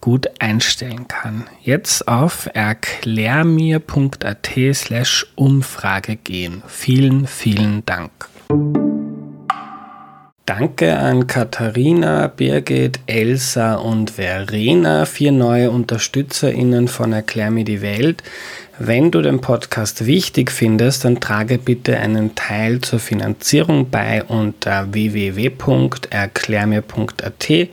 gut einstellen kann. Jetzt auf erklärmir.at slash Umfrage gehen. Vielen, vielen Dank. Danke an Katharina, Birgit, Elsa und Verena, vier neue UnterstützerInnen von Erklär mir die Welt. Wenn du den Podcast wichtig findest, dann trage bitte einen Teil zur Finanzierung bei unter www.erklärmir.at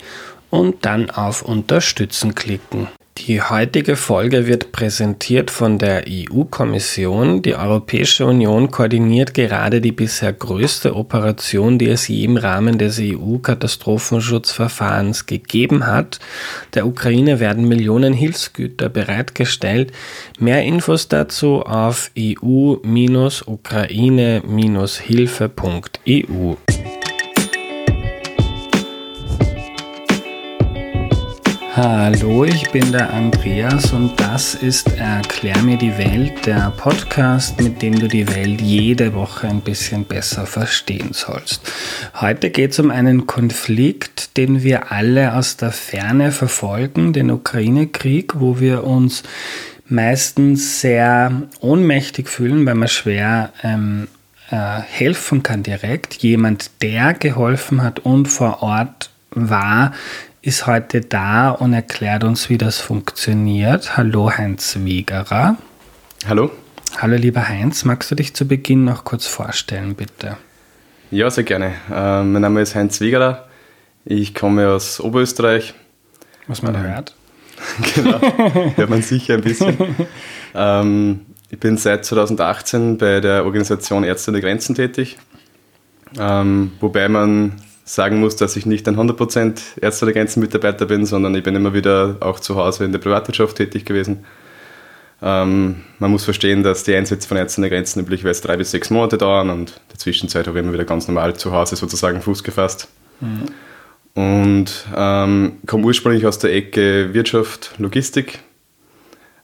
und dann auf Unterstützen klicken. Die heutige Folge wird präsentiert von der EU-Kommission. Die Europäische Union koordiniert gerade die bisher größte Operation, die es je im Rahmen des EU-Katastrophenschutzverfahrens gegeben hat. Der Ukraine werden Millionen Hilfsgüter bereitgestellt. Mehr Infos dazu auf eu-ukraine-hilfe.eu. Hallo, ich bin der Andreas und das ist Erklär mir die Welt, der Podcast, mit dem du die Welt jede Woche ein bisschen besser verstehen sollst. Heute geht es um einen Konflikt, den wir alle aus der Ferne verfolgen, den Ukraine-Krieg, wo wir uns meistens sehr ohnmächtig fühlen, weil man schwer ähm, äh, helfen kann direkt. Jemand, der geholfen hat und vor Ort war, ist heute da und erklärt uns, wie das funktioniert. Hallo Heinz Wiegerer. Hallo. Hallo lieber Heinz, magst du dich zu Beginn noch kurz vorstellen, bitte? Ja, sehr gerne. Äh, mein Name ist Heinz Wiegerer. Ich komme aus Oberösterreich. Was man ähm, hört. genau, hört man sicher ein bisschen. ähm, ich bin seit 2018 bei der Organisation Ärzte ohne Grenzen tätig, ähm, wobei man sagen muss, dass ich nicht ein 100% Ärzte der Grenzen Mitarbeiter bin, sondern ich bin immer wieder auch zu Hause in der Privatwirtschaft tätig gewesen. Ähm, man muss verstehen, dass die Einsätze von Ärzten der Grenzen üblicherweise drei bis sechs Monate dauern und in der Zwischenzeit habe ich immer wieder ganz normal zu Hause sozusagen Fuß gefasst. Mhm. Und ähm, komme ursprünglich aus der Ecke Wirtschaft, Logistik,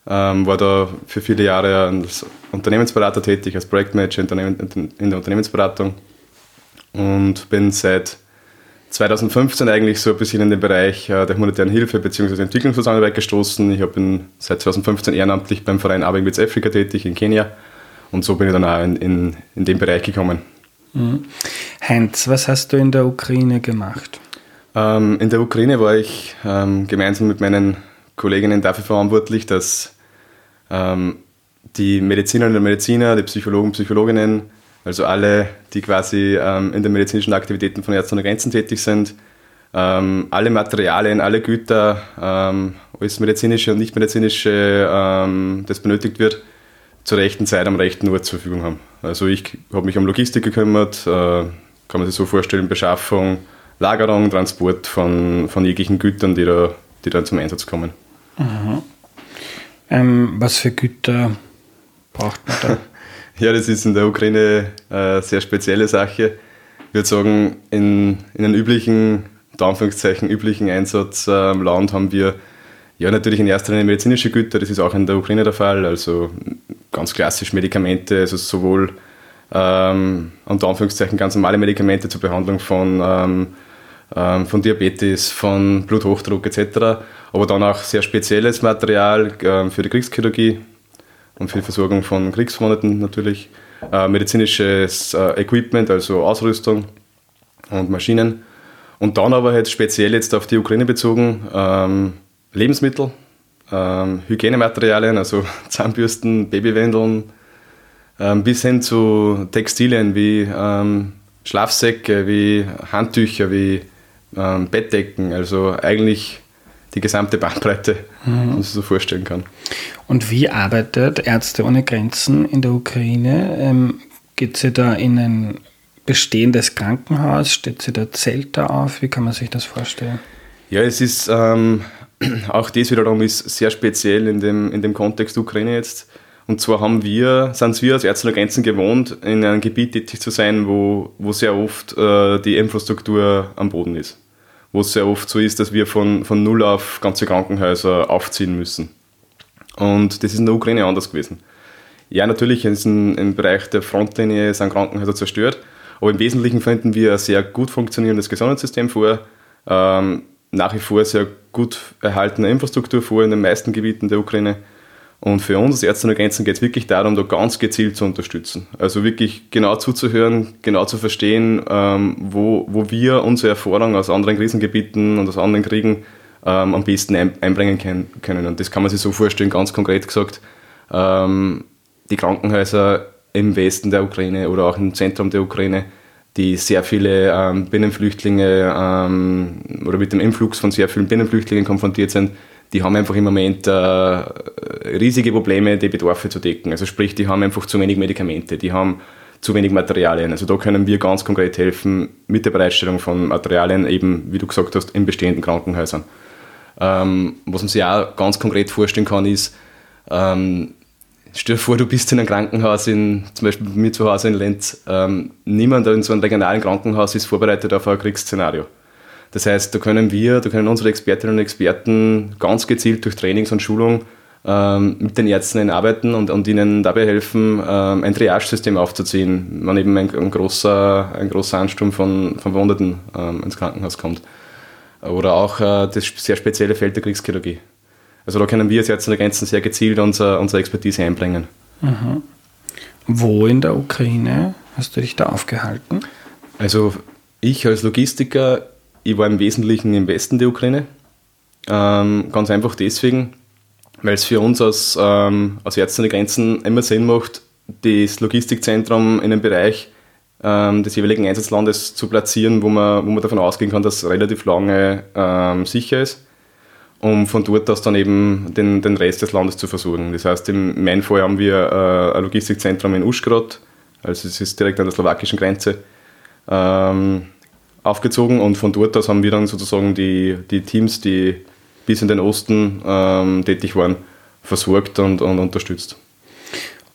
ähm, war da für viele Jahre als Unternehmensberater tätig, als Projektmanager in der Unternehmensberatung und bin seit 2015 eigentlich so ein bisschen in den Bereich äh, der humanitären Hilfe bzw. Entwicklungszusammenarbeit gestoßen. Ich bin seit 2015 ehrenamtlich beim Verein Arbeit mit Afrika tätig in Kenia und so bin ich dann auch in, in, in den Bereich gekommen. Mhm. Heinz, was hast du in der Ukraine gemacht? Ähm, in der Ukraine war ich ähm, gemeinsam mit meinen Kolleginnen dafür verantwortlich, dass ähm, die Medizinerinnen und Mediziner, die Psychologen und Psychologinnen also alle, die quasi ähm, in den medizinischen Aktivitäten von Ärzten ohne Grenzen tätig sind, ähm, alle Materialien, alle Güter, ähm, alles medizinische und nicht medizinische, ähm, das benötigt wird, zur rechten Zeit am rechten Ort zur Verfügung haben. Also ich habe mich um Logistik gekümmert, äh, kann man sich so vorstellen, Beschaffung, Lagerung, Transport von, von jeglichen Gütern, die da, die da zum Einsatz kommen. Ähm, was für Güter braucht man da? Ja, das ist in der Ukraine eine sehr spezielle Sache. Ich würde sagen, in, in einem üblichen, in Anführungszeichen, üblichen Einsatzland ähm, haben wir ja natürlich in erster Linie medizinische Güter, das ist auch in der Ukraine der Fall, also ganz klassisch Medikamente, also sowohl ähm, unter Anführungszeichen ganz normale Medikamente zur Behandlung von, ähm, ähm, von Diabetes, von Bluthochdruck etc., aber dann auch sehr spezielles Material ähm, für die Kriegschirurgie, und für die Versorgung von Kriegsverwundeten natürlich. Äh, medizinisches äh, Equipment, also Ausrüstung und Maschinen. Und dann aber halt speziell jetzt auf die Ukraine bezogen ähm, Lebensmittel, ähm, Hygienematerialien, also Zahnbürsten, Babywändeln, ähm, bis hin zu Textilien wie ähm, Schlafsäcke, wie Handtücher, wie ähm, Bettdecken, also eigentlich die gesamte Bandbreite, mhm. man sich so vorstellen kann. Und wie arbeitet Ärzte ohne Grenzen in der Ukraine? Ähm, geht sie da in ein bestehendes Krankenhaus? Steht sie da Zelt da auf? Wie kann man sich das vorstellen? Ja, es ist ähm, auch das wiederum ist sehr speziell in dem, in dem Kontext Ukraine jetzt. Und zwar haben wir, sind wir als Ärzte ohne Grenzen gewohnt, in einem Gebiet tätig zu sein, wo, wo sehr oft äh, die Infrastruktur am Boden ist. Wo es sehr oft so ist, dass wir von, von null auf ganze Krankenhäuser aufziehen müssen. Und das ist in der Ukraine anders gewesen. Ja, natürlich ist in, im Bereich der Frontlinie sind Krankenhäuser zerstört, aber im Wesentlichen finden wir ein sehr gut funktionierendes Gesundheitssystem vor, ähm, nach wie vor sehr gut erhaltene Infrastruktur vor in den meisten Gebieten der Ukraine und für uns als Ärzte ohne Grenzen geht es wirklich darum, da ganz gezielt zu unterstützen. Also wirklich genau zuzuhören, genau zu verstehen, ähm, wo, wo wir unsere Erfahrung aus anderen Krisengebieten und aus anderen Kriegen ähm, am besten ein, einbringen können. Und das kann man sich so vorstellen, ganz konkret gesagt. Ähm, die Krankenhäuser im Westen der Ukraine oder auch im Zentrum der Ukraine, die sehr viele Binnenflüchtlinge oder mit dem Influx von sehr vielen Binnenflüchtlingen konfrontiert sind, die haben einfach im Moment äh, riesige Probleme, die Bedarfe zu decken. Also sprich, die haben einfach zu wenig Medikamente, die haben zu wenig Materialien. Also da können wir ganz konkret helfen mit der Bereitstellung von Materialien, eben wie du gesagt hast, in bestehenden Krankenhäusern. Ähm, was man sich auch ganz konkret vorstellen kann, ist, ähm, stell dir vor, du bist in einem Krankenhaus, in, zum Beispiel bei mir zu Hause in Lenz, ähm, niemand in so einem regionalen Krankenhaus ist vorbereitet auf ein Kriegsszenario. Das heißt, da können wir, da können unsere Expertinnen und Experten ganz gezielt durch Trainings und Schulung ähm, mit den Ärzten arbeiten und, und ihnen dabei helfen, ähm, ein Triage-System aufzuziehen, wenn eben ein, ein, großer, ein großer Ansturm von Verwundeten ähm, ins Krankenhaus kommt. Oder auch äh, das sehr spezielle Feld der Kriegschirurgie. Also da können wir als Ärzte der Grenzen sehr gezielt unser, unsere Expertise einbringen. Mhm. Wo in der Ukraine hast du dich da aufgehalten? Also ich als Logistiker ich war im Wesentlichen im Westen der Ukraine. Ähm, ganz einfach deswegen, weil es für uns als, ähm, als Ärzte ohne Grenzen immer Sinn macht, das Logistikzentrum in einem Bereich ähm, des jeweiligen Einsatzlandes zu platzieren, wo man, wo man davon ausgehen kann, dass es relativ lange ähm, sicher ist, um von dort aus dann eben den, den Rest des Landes zu versorgen. Das heißt, in meinem Fall haben wir äh, ein Logistikzentrum in Uschgrad, also es ist direkt an der slowakischen Grenze. Ähm, aufgezogen und von dort aus haben wir dann sozusagen die, die Teams, die bis in den Osten ähm, tätig waren, versorgt und, und unterstützt.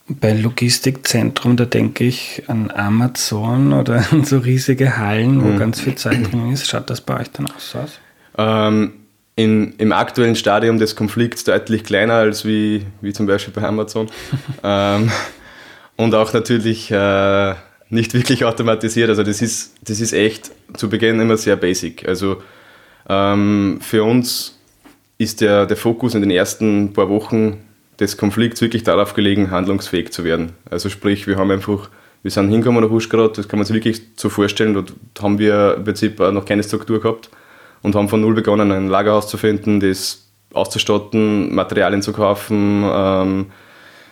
Bei Logistikzentrum, da denke ich an Amazon oder an so riesige Hallen, wo mhm. ganz viel Zeit drin ist. Schaut das bei euch dann auch so aus? Ähm, in, Im aktuellen Stadium des Konflikts deutlich kleiner als wie, wie zum Beispiel bei Amazon. ähm, und auch natürlich äh, nicht wirklich automatisiert. Also das ist, das ist echt zu Beginn immer sehr basic. Also ähm, für uns ist der, der Fokus in den ersten paar Wochen des Konflikts wirklich darauf gelegen, handlungsfähig zu werden. Also sprich, wir haben einfach, wir sind hingekommen nach Uschgrad, das kann man sich wirklich so vorstellen, dort haben wir im Prinzip noch keine Struktur gehabt und haben von null begonnen, ein Lagerhaus zu finden, das auszustatten, Materialien zu kaufen, ähm,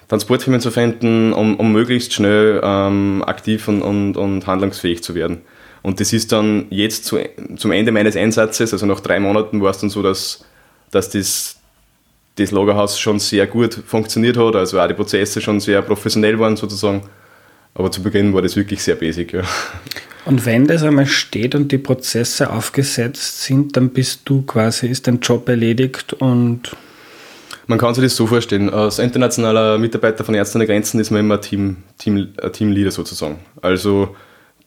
Transportfirmen zu finden, um, um möglichst schnell ähm, aktiv und, und, und handlungsfähig zu werden. Und das ist dann jetzt zu, zum Ende meines Einsatzes, also nach drei Monaten war es dann so, dass, dass das, das Lagerhaus schon sehr gut funktioniert hat, also auch die Prozesse schon sehr professionell waren sozusagen. Aber zu Beginn war das wirklich sehr basic. Ja. Und wenn das einmal steht und die Prozesse aufgesetzt sind, dann bist du quasi, ist dein Job erledigt und man kann sich das so vorstellen, als internationaler Mitarbeiter von Ärzte ohne Grenzen ist man immer Team, Team, Teamleader sozusagen. Also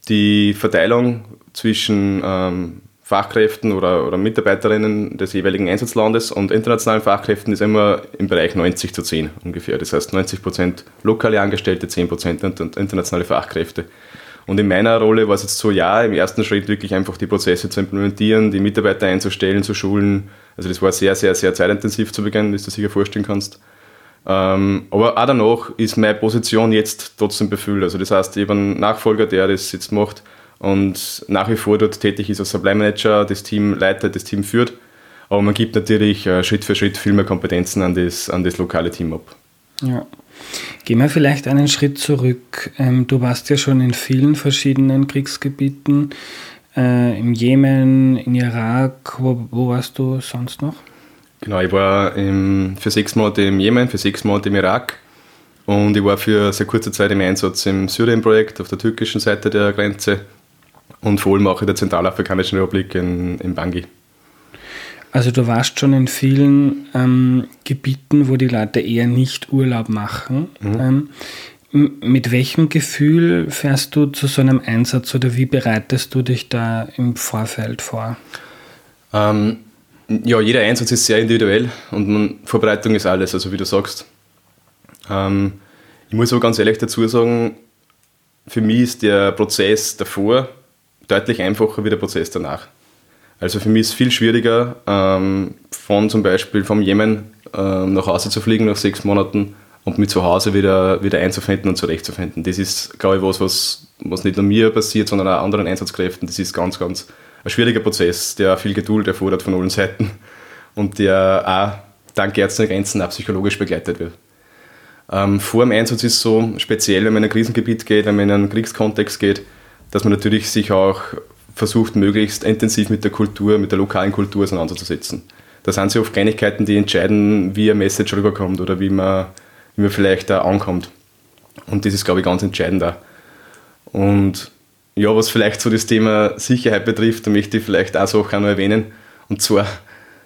die Verteilung zwischen ähm, Fachkräften oder, oder Mitarbeiterinnen des jeweiligen Einsatzlandes und internationalen Fachkräften ist immer im Bereich 90 zu 10 ungefähr. Das heißt 90 Prozent lokale Angestellte, 10 Prozent internationale Fachkräfte. Und in meiner Rolle war es jetzt so, ja, im ersten Schritt wirklich einfach die Prozesse zu implementieren, die Mitarbeiter einzustellen, zu schulen. Also das war sehr, sehr, sehr zeitintensiv zu Beginn, wie du dir sicher vorstellen kannst. Ähm, aber auch danach ist meine Position jetzt trotzdem befüllt. Also das heißt, ich habe einen Nachfolger, der das jetzt macht und nach wie vor dort tätig ist als Supply Manager, das Team leitet, das Team führt. Aber man gibt natürlich äh, Schritt für Schritt viel mehr Kompetenzen an das, an das lokale Team ab. Ja. Gehen wir vielleicht einen Schritt zurück. Ähm, du warst ja schon in vielen verschiedenen Kriegsgebieten, äh, im Jemen, in Irak. Wo, wo warst du sonst noch? Genau, ich war für sechs Monate im Jemen, für sechs Monate im Irak und ich war für sehr kurze Zeit im Einsatz im Syrien-Projekt auf der türkischen Seite der Grenze und vor allem auch in der Zentralafrikanischen Republik in, in Bangui. Also du warst schon in vielen ähm, Gebieten, wo die Leute eher nicht Urlaub machen. Mhm. Ähm, mit welchem Gefühl fährst du zu so einem Einsatz oder wie bereitest du dich da im Vorfeld vor? Ähm, ja, jeder Einsatz ist sehr individuell und man, Vorbereitung ist alles, also wie du sagst. Ähm, ich muss aber ganz ehrlich dazu sagen, für mich ist der Prozess davor deutlich einfacher wie der Prozess danach. Also für mich ist es viel schwieriger, ähm, von zum Beispiel vom Jemen ähm, nach Hause zu fliegen nach sechs Monaten und mich zu Hause wieder, wieder einzufinden und zurechtzufinden. Das ist, glaube ich, was, was, was nicht nur mir passiert, sondern auch anderen Einsatzkräften. Das ist ganz, ganz ein schwieriger Prozess, der viel Geduld erfordert von allen Seiten und der auch dank Ärzte Grenzen auch psychologisch begleitet wird. Ähm, vor dem Einsatz ist es so, speziell wenn man in ein Krisengebiet geht, wenn man in einen Kriegskontext geht, dass man natürlich sich auch versucht, möglichst intensiv mit der Kultur, mit der lokalen Kultur auseinanderzusetzen. Da sind sie oft Kleinigkeiten, die entscheiden, wie ein Message rüberkommt oder wie man, wie man vielleicht da ankommt. Und das ist, glaube ich, ganz entscheidend da. Und ja, was vielleicht so das Thema Sicherheit betrifft, da möchte ich vielleicht auch Sachen noch erwähnen. Und zwar,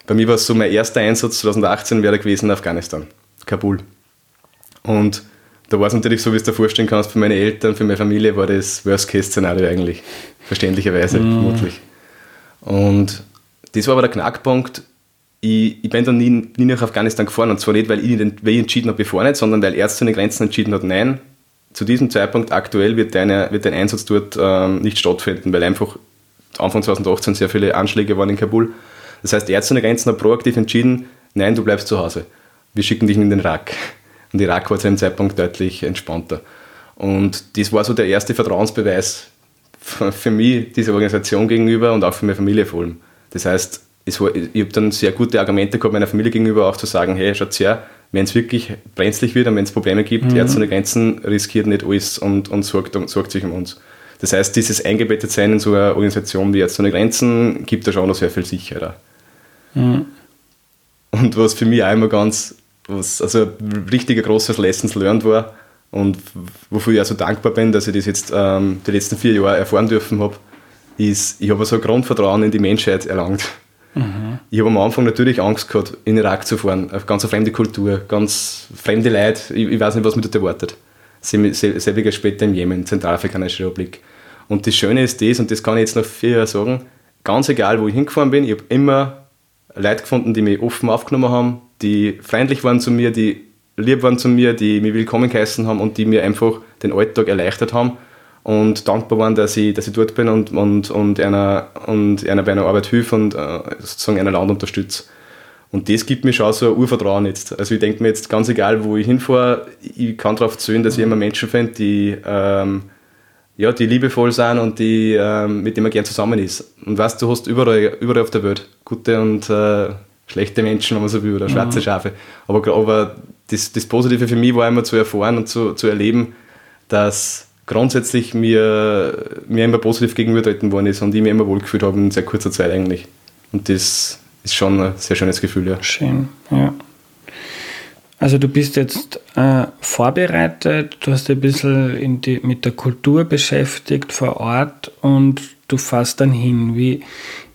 bei mir war es so, mein erster Einsatz 2018 wäre gewesen in Afghanistan, Kabul. Und da war es natürlich so, wie du dir vorstellen kannst, für meine Eltern, für meine Familie war das Worst-Case-Szenario eigentlich. Verständlicherweise, mm. vermutlich. Und das war aber der Knackpunkt. Ich, ich bin dann nie, nie nach Afghanistan gefahren. Und zwar nicht, weil ich, weil ich entschieden habe, bevor nicht, sondern weil Ärzte ohne Grenzen entschieden hat, nein, zu diesem Zeitpunkt aktuell wird, deine, wird dein Einsatz dort ähm, nicht stattfinden, weil einfach Anfang 2018 sehr viele Anschläge waren in Kabul. Das heißt, Ärzte ohne Grenzen hat proaktiv entschieden, nein, du bleibst zu Hause. Wir schicken dich in den Irak. Und Irak war zu dem Zeitpunkt deutlich entspannter. Und das war so der erste Vertrauensbeweis für mich, dieser Organisation gegenüber und auch für meine Familie vor allem. Das heißt, ich habe dann sehr gute Argumente gehabt, meiner Familie gegenüber auch zu sagen, hey, schaut her, wenn es wirklich brenzlig wird und wenn es Probleme gibt, mhm. Ärzte ohne Grenzen riskiert nicht alles und, und sorgt, und sorgt sich um uns. Das heißt, dieses Eingebettetsein in so eine Organisation wie Ärzte ohne Grenzen gibt da schon noch sehr viel Sicherheit. Mhm. Und was für mich auch immer ganz, was, also ein richtiger großes Lessons learned war und wofür ich auch so dankbar bin, dass ich das jetzt ähm, die letzten vier Jahre erfahren dürfen habe, ist, ich habe so ein Grundvertrauen in die Menschheit erlangt. Mhm. Ich habe am Anfang natürlich Angst gehabt, in den Irak zu fahren, auf ganz eine fremde Kultur, ganz fremde Leute, ich, ich weiß nicht, was mich dort erwartet. Selbiger später im Jemen, Zentralafrikanische Republik. Und das Schöne ist das, und das kann ich jetzt noch vier Jahre sagen, ganz egal, wo ich hingefahren bin, ich habe immer Leute gefunden, die mich offen aufgenommen haben, die freundlich waren zu mir, die lieb waren zu mir, die mich willkommen geheißen haben und die mir einfach den Alltag erleichtert haben und dankbar waren, dass ich, dass ich dort bin und, und, und, einer, und einer bei einer Arbeit hilfe und äh, sozusagen einer Land unterstütze. Und das gibt mir schon so ein Urvertrauen jetzt. Also ich denke mir jetzt ganz egal, wo ich hinfahre, ich kann darauf zählen, dass ich immer Menschen finde, die, ähm, ja, die liebevoll sind und die, ähm, mit denen man gern zusammen ist. Und weißt du, hast überall, überall auf der Welt gute und äh, schlechte Menschen, wenn man so will, oder schwarze mhm. Schafe. Aber, aber das, das Positive für mich war immer zu erfahren und zu, zu erleben, dass grundsätzlich mir, mir immer positiv gegenübertreten worden ist und ich mir immer wohlgefühlt habe in sehr kurzer Zeit eigentlich. Und das ist schon ein sehr schönes Gefühl, ja. Schön, ja. Also du bist jetzt äh, vorbereitet, du hast ein bisschen die, mit der Kultur beschäftigt vor Ort und du fährst dann hin. Wie,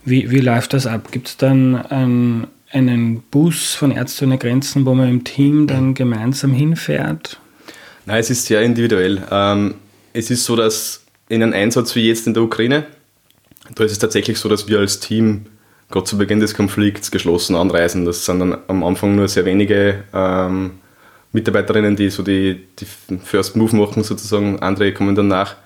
wie, wie läuft das ab? Gibt es dann einen, einen Bus von Ärzte ohne Grenzen, wo man im Team dann gemeinsam hinfährt? Nein, es ist sehr individuell. Ähm, es ist so, dass in einem Einsatz wie jetzt in der Ukraine, da ist es tatsächlich so, dass wir als Team gerade zu Beginn des Konflikts geschlossen anreisen. Das sind dann am Anfang nur sehr wenige ähm, Mitarbeiterinnen, die so die, die First Move machen sozusagen, andere kommen dann nach.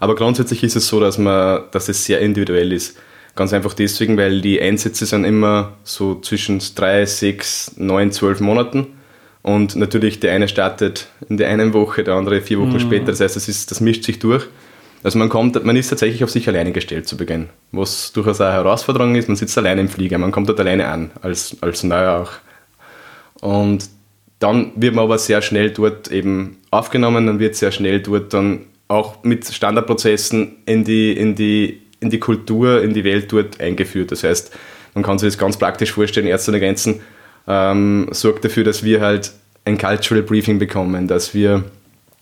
Aber grundsätzlich ist es so, dass, man, dass es sehr individuell ist. Ganz einfach deswegen, weil die Einsätze sind immer so zwischen drei, sechs, neun, zwölf Monaten. Und natürlich, der eine startet in der einen Woche, der andere vier Wochen mhm. später. Das heißt, das, ist, das mischt sich durch. Also man kommt, man ist tatsächlich auf sich alleine gestellt zu Beginn, was durchaus eine Herausforderung ist. Man sitzt alleine im Flieger, man kommt dort alleine an, als, als Neuer auch. Und dann wird man aber sehr schnell dort eben aufgenommen, dann wird sehr schnell dort dann auch mit Standardprozessen in die, in die, in die Kultur, in die Welt dort eingeführt. Das heißt, man kann sich das ganz praktisch vorstellen, Ärzte ohne Grenzen ähm, sorgt dafür, dass wir halt ein Cultural Briefing bekommen, dass wir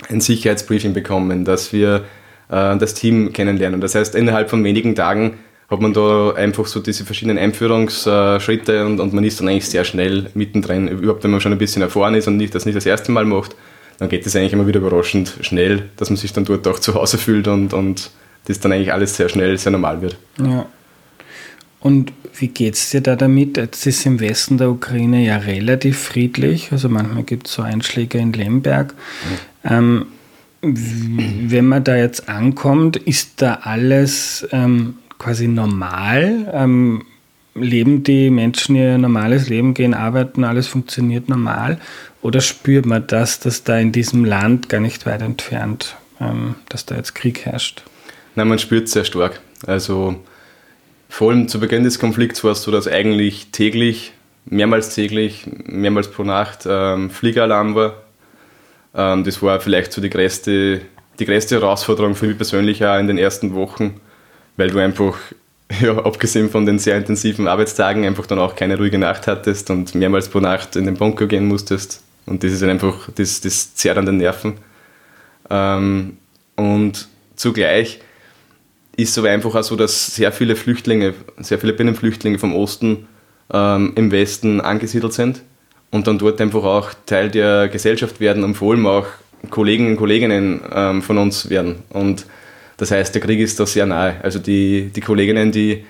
ein Sicherheitsbriefing bekommen, dass wir äh, das Team kennenlernen. Das heißt, innerhalb von wenigen Tagen hat man da einfach so diese verschiedenen Einführungsschritte und, und man ist dann eigentlich sehr schnell mittendrin. Überhaupt, wenn man schon ein bisschen erfahren ist und nicht, das nicht das erste Mal macht, dann geht es eigentlich immer wieder überraschend schnell, dass man sich dann dort auch zu Hause fühlt und, und das dann eigentlich alles sehr schnell, sehr normal wird. Ja. Und wie geht es dir da damit? Jetzt ist im Westen der Ukraine ja relativ friedlich, also manchmal gibt es so Einschläge in Lemberg. Mhm. Ähm, wenn man da jetzt ankommt, ist da alles ähm, quasi normal? Ähm, leben die Menschen ihr normales Leben, gehen arbeiten, alles funktioniert normal? Oder spürt man das, dass da in diesem Land gar nicht weit entfernt, ähm, dass da jetzt Krieg herrscht? Nein, man spürt es sehr stark. Also vor allem zu Beginn des Konflikts war es so, dass eigentlich täglich, mehrmals täglich, mehrmals pro Nacht ähm, Fliegeralarm war. Ähm, das war vielleicht so die größte, die größte Herausforderung für mich persönlich auch in den ersten Wochen weil du einfach, ja, abgesehen von den sehr intensiven Arbeitstagen, einfach dann auch keine ruhige Nacht hattest und mehrmals pro Nacht in den Bunker gehen musstest. Und das ist halt einfach, das, das zerrt an den Nerven. Ähm, und zugleich ist aber einfach auch so, dass sehr viele Flüchtlinge, sehr viele Binnenflüchtlinge vom Osten ähm, im Westen angesiedelt sind und dann dort einfach auch Teil der Gesellschaft werden und vor allem auch Kollegen und Kolleginnen ähm, von uns werden. Und das heißt, der Krieg ist da sehr nahe. Also die, die Kolleginnen, die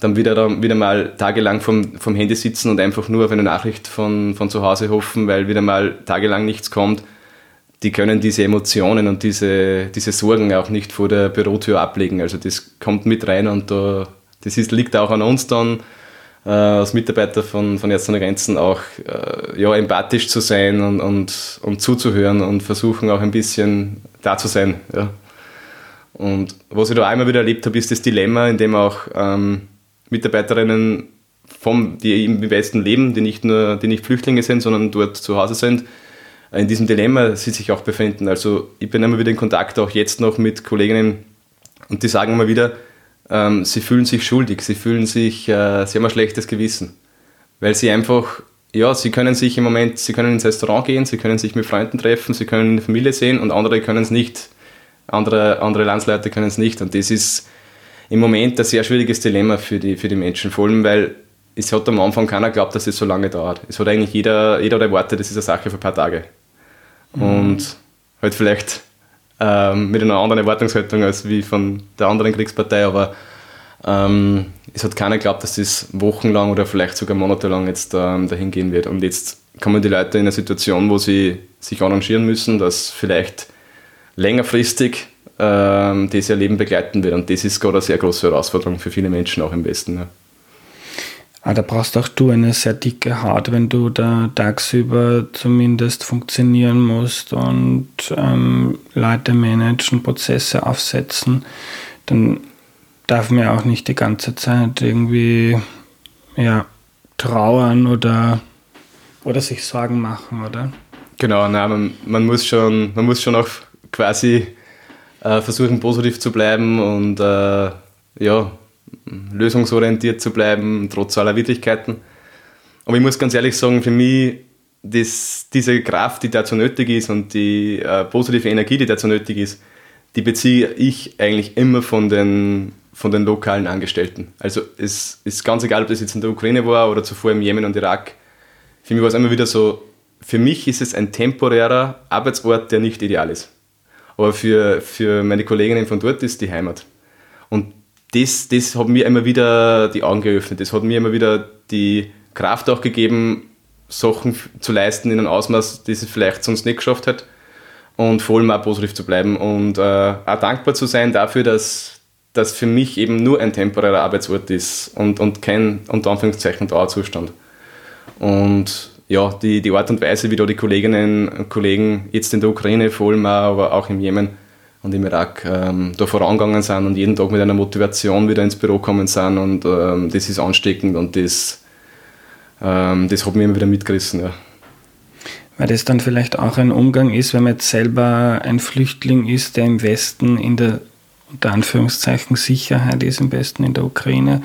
dann wieder, wieder mal tagelang vom, vom Handy sitzen und einfach nur auf eine Nachricht von, von zu Hause hoffen, weil wieder mal tagelang nichts kommt, die können diese Emotionen und diese, diese Sorgen auch nicht vor der Bürotür ablegen. Also das kommt mit rein und da, das ist, liegt auch an uns dann, äh, als Mitarbeiter von, von Ärzte ohne Grenzen auch äh, ja, empathisch zu sein und, und, und zuzuhören und versuchen auch ein bisschen da zu sein. Ja. Und was ich da immer wieder erlebt habe, ist das Dilemma, in dem auch ähm, Mitarbeiterinnen, vom, die im Westen leben, die nicht nur die nicht Flüchtlinge sind, sondern dort zu Hause sind, in diesem Dilemma sie sich auch befinden. Also ich bin immer wieder in Kontakt, auch jetzt noch mit Kolleginnen, und die sagen immer wieder, ähm, sie fühlen sich schuldig, sie fühlen sich, äh, sie haben ein schlechtes Gewissen. Weil sie einfach, ja, sie können sich im Moment, sie können ins Restaurant gehen, sie können sich mit Freunden treffen, sie können eine Familie sehen und andere können es nicht andere, andere Landsleute können es nicht. Und das ist im Moment ein sehr schwieriges Dilemma für die, für die Menschen. Vor allem, weil es hat am Anfang keiner geglaubt, dass es so lange dauert. Es hat eigentlich jeder, jeder erwartet, das ist eine Sache für ein paar Tage. Und halt vielleicht ähm, mit einer anderen Erwartungshaltung als wie von der anderen Kriegspartei, aber ähm, es hat keiner geglaubt, dass das wochenlang oder vielleicht sogar monatelang jetzt ähm, dahin gehen wird. Und jetzt kommen die Leute in eine Situation, wo sie sich arrangieren müssen, dass vielleicht längerfristig ähm, das ihr Leben begleiten wird. Und das ist gerade eine sehr große Herausforderung für viele Menschen auch im Westen. Ja. Ah, da brauchst auch du eine sehr dicke Haut, wenn du da tagsüber zumindest funktionieren musst und ähm, Leute managen, Prozesse aufsetzen. Dann darf man ja auch nicht die ganze Zeit irgendwie ja, trauern oder, oder sich Sorgen machen, oder? Genau, nein, man, man, muss schon, man muss schon auch quasi äh, versuchen, positiv zu bleiben und äh, ja, lösungsorientiert zu bleiben, trotz aller Widrigkeiten. Aber ich muss ganz ehrlich sagen, für mich, das, diese Kraft, die dazu nötig ist und die äh, positive Energie, die dazu nötig ist, die beziehe ich eigentlich immer von den, von den lokalen Angestellten. Also es ist ganz egal, ob das jetzt in der Ukraine war oder zuvor im Jemen und Irak. Für mich war es immer wieder so, für mich ist es ein temporärer Arbeitsort, der nicht ideal ist. Aber für, für meine Kolleginnen von dort ist die Heimat. Das, das hat mir immer wieder die Augen geöffnet. Das hat mir immer wieder die Kraft auch gegeben, Sachen zu leisten in einem Ausmaß, das es vielleicht sonst nicht geschafft hat. Und vor allem auch positiv zu bleiben und äh, auch dankbar zu sein dafür, dass das für mich eben nur ein temporärer Arbeitsort ist und, und kein unter Anführungszeichen Dauerzustand. Und ja, die, die Art und Weise, wie da die Kolleginnen und Kollegen jetzt in der Ukraine vor allem auch, aber auch im Jemen und im Irak ähm, da vorangegangen sind und jeden Tag mit einer Motivation wieder ins Büro kommen sind und ähm, das ist ansteckend und das, ähm, das hat mich immer wieder mitgerissen. Ja. weil das dann vielleicht auch ein Umgang ist, wenn man jetzt selber ein Flüchtling ist, der im Westen in der unter Anführungszeichen Sicherheit ist, im Westen in der Ukraine.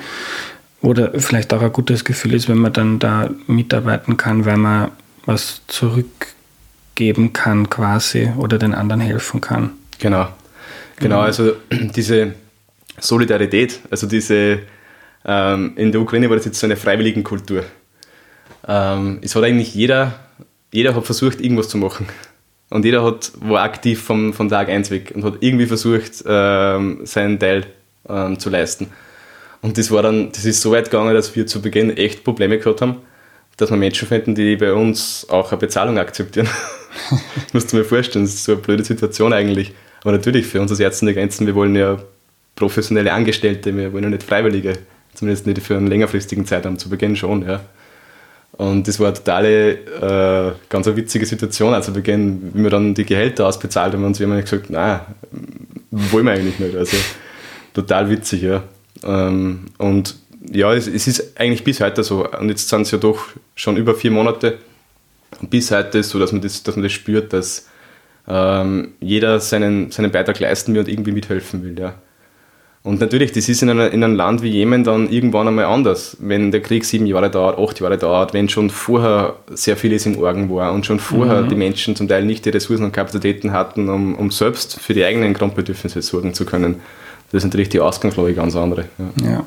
Oder vielleicht auch ein gutes Gefühl ist, wenn man dann da mitarbeiten kann, weil man was zurückgeben kann quasi oder den anderen helfen kann. Genau. Genau, also diese Solidarität, also diese, ähm, in der Ukraine war das jetzt so eine Freiwilligenkultur. Ähm, es hat eigentlich jeder, jeder hat versucht, irgendwas zu machen. Und jeder hat, war aktiv vom, von Tag 1 weg und hat irgendwie versucht, ähm, seinen Teil ähm, zu leisten. Und das war dann, das ist so weit gegangen, dass wir zu Beginn echt Probleme gehabt haben, dass wir Menschen finden, die bei uns auch eine Bezahlung akzeptieren. musst du mir vorstellen, das ist so eine blöde Situation eigentlich. Aber natürlich, für uns als Ärzte der Grenzen, wir wollen ja professionelle Angestellte, wir wollen ja nicht Freiwillige, zumindest nicht für einen längerfristigen Zeitraum, zu Beginn schon, ja. Und das war eine totale, äh, ganz eine witzige Situation. Also Beginn, wie wir dann die Gehälter ausbezahlt haben, und wir haben gesagt, nein, wollen wir eigentlich nicht. Also total witzig, ja. Ähm, und ja, es, es, ist eigentlich bis heute so. Und jetzt sind es ja doch schon über vier Monate. Und bis heute ist es so, dass man das, dass man das spürt, dass ähm, jeder seinen, seinen Beitrag leisten will und irgendwie mithelfen will. Ja. Und natürlich, das ist in, einer, in einem Land wie Jemen dann irgendwann einmal anders. Wenn der Krieg sieben Jahre dauert, acht Jahre dauert, wenn schon vorher sehr vieles im Orgen war und schon vorher mhm. die Menschen zum Teil nicht die Ressourcen und Kapazitäten hatten, um, um selbst für die eigenen Grundbedürfnisse sorgen zu können. Das ist natürlich die Ausgangslage ganz andere. Ja. ja.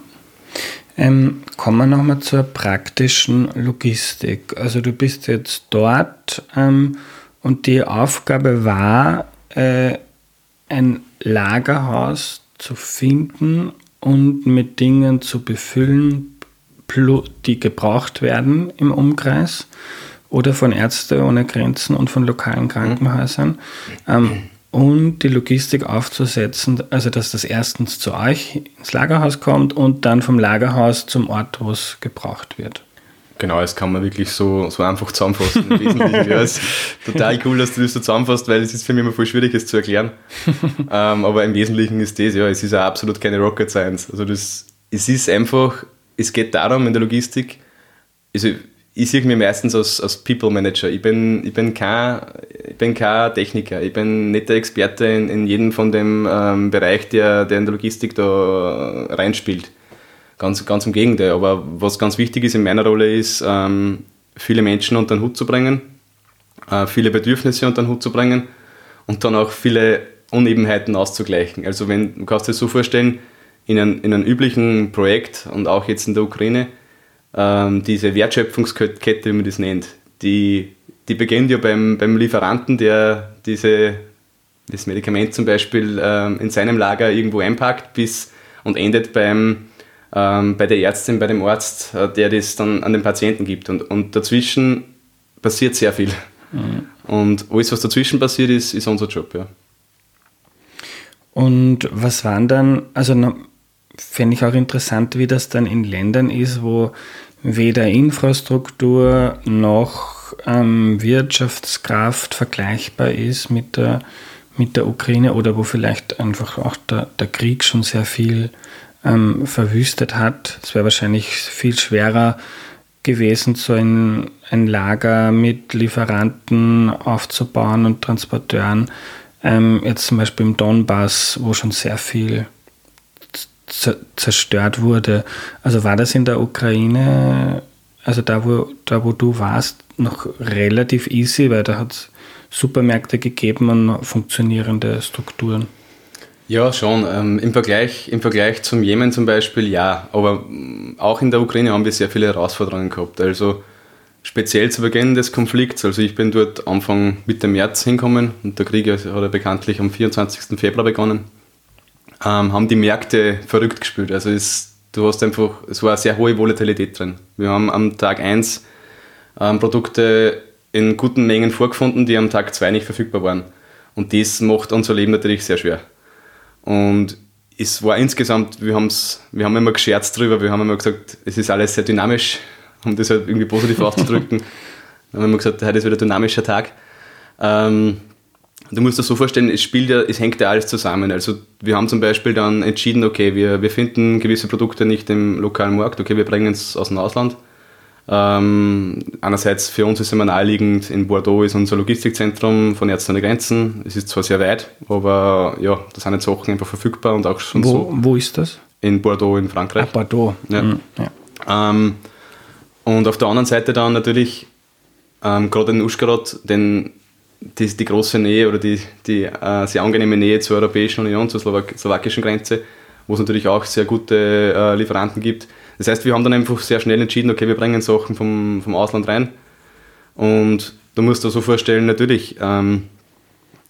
Ähm, kommen wir nochmal zur praktischen Logistik. Also du bist jetzt dort ähm, und die Aufgabe war, äh, ein Lagerhaus zu finden und mit Dingen zu befüllen, die gebraucht werden im Umkreis oder von Ärzte ohne Grenzen und von lokalen Krankenhäusern. Ähm, und die Logistik aufzusetzen, also dass das erstens zu euch ins Lagerhaus kommt und dann vom Lagerhaus zum Ort, wo es gebraucht wird. Genau, das kann man wirklich so, so einfach zusammenfassen. Im Wesentlichen. ja, ist total cool, dass du das so zusammenfasst, weil es ist für mich immer voll schwierig, es zu erklären. ähm, aber im Wesentlichen ist das, ja, es ist ja absolut keine Rocket Science. Also das, es ist einfach, es geht darum in der Logistik, also ich sehe mich meistens als, als People Manager. Ich bin, ich, bin kein, ich bin kein Techniker, ich bin nicht der Experte in, in jedem von dem ähm, Bereich, der, der in der Logistik da reinspielt Ganz, ganz im Gegenteil. Aber was ganz wichtig ist in meiner Rolle ist, ähm, viele Menschen unter den Hut zu bringen, äh, viele Bedürfnisse unter den Hut zu bringen und dann auch viele Unebenheiten auszugleichen. Also wenn, du kannst dir so vorstellen, in, ein, in einem üblichen Projekt und auch jetzt in der Ukraine, ähm, diese Wertschöpfungskette, wie man das nennt, die, die beginnt ja beim, beim Lieferanten, der diese, das Medikament zum Beispiel ähm, in seinem Lager irgendwo einpackt bis, und endet beim ähm, bei der Ärztin, bei dem Arzt, äh, der das dann an den Patienten gibt. Und, und dazwischen passiert sehr viel. Mhm. Und alles, was dazwischen passiert, ist, ist unser Job, ja. Und was waren dann, also fände ich auch interessant, wie das dann in Ländern ist, wo weder Infrastruktur noch ähm, Wirtschaftskraft vergleichbar ist mit der, mit der Ukraine oder wo vielleicht einfach auch der, der Krieg schon sehr viel ähm, verwüstet hat. Es wäre wahrscheinlich viel schwerer gewesen, so ein, ein Lager mit Lieferanten aufzubauen und Transporteuren. Ähm, jetzt zum Beispiel im Donbass, wo schon sehr viel zerstört wurde. Also war das in der Ukraine, also da wo, da wo du warst, noch relativ easy, weil da hat es Supermärkte gegeben und funktionierende Strukturen. Ja, schon. Ähm, im, Vergleich, Im Vergleich zum Jemen zum Beispiel ja. Aber mm, auch in der Ukraine haben wir sehr viele Herausforderungen gehabt. Also speziell zu Beginn des Konflikts. Also ich bin dort Anfang Mitte März hingekommen und der Krieg hat ja bekanntlich am 24. Februar begonnen. Ähm, haben die Märkte verrückt gespielt. Also es, du hast einfach, es war eine sehr hohe Volatilität drin. Wir haben am Tag 1 ähm, Produkte in guten Mengen vorgefunden, die am Tag 2 nicht verfügbar waren. Und das macht unser Leben natürlich sehr schwer. Und es war insgesamt, wir, haben's, wir haben immer gescherzt drüber, wir haben immer gesagt, es ist alles sehr dynamisch, um das halt irgendwie positiv auszudrücken. Dann haben wir gesagt, heute ist wieder ein dynamischer Tag. Ähm, du musst dir so vorstellen, es spielt ja, es hängt ja alles zusammen. Also wir haben zum Beispiel dann entschieden, okay, wir, wir finden gewisse Produkte nicht im lokalen Markt, okay, wir bringen es aus dem Ausland. Ähm, einerseits für uns ist es immer naheliegend, in Bordeaux ist unser Logistikzentrum von Ärzte ohne Grenzen. Es ist zwar sehr weit, aber ja, da sind jetzt Sachen einfach verfügbar und auch schon Wo, so. wo ist das? In Bordeaux in Frankreich. Ah, Bordeaux. Ja. Mhm, ja. Ähm, und auf der anderen Seite dann natürlich ähm, gerade in Uschgarod, denn die, die große Nähe oder die, die äh, sehr angenehme Nähe zur Europäischen Union, zur Slowak slowakischen Grenze, wo es natürlich auch sehr gute äh, Lieferanten gibt. Das heißt, wir haben dann einfach sehr schnell entschieden, okay, wir bringen Sachen vom, vom Ausland rein. Und du musst dir so vorstellen, natürlich, ähm,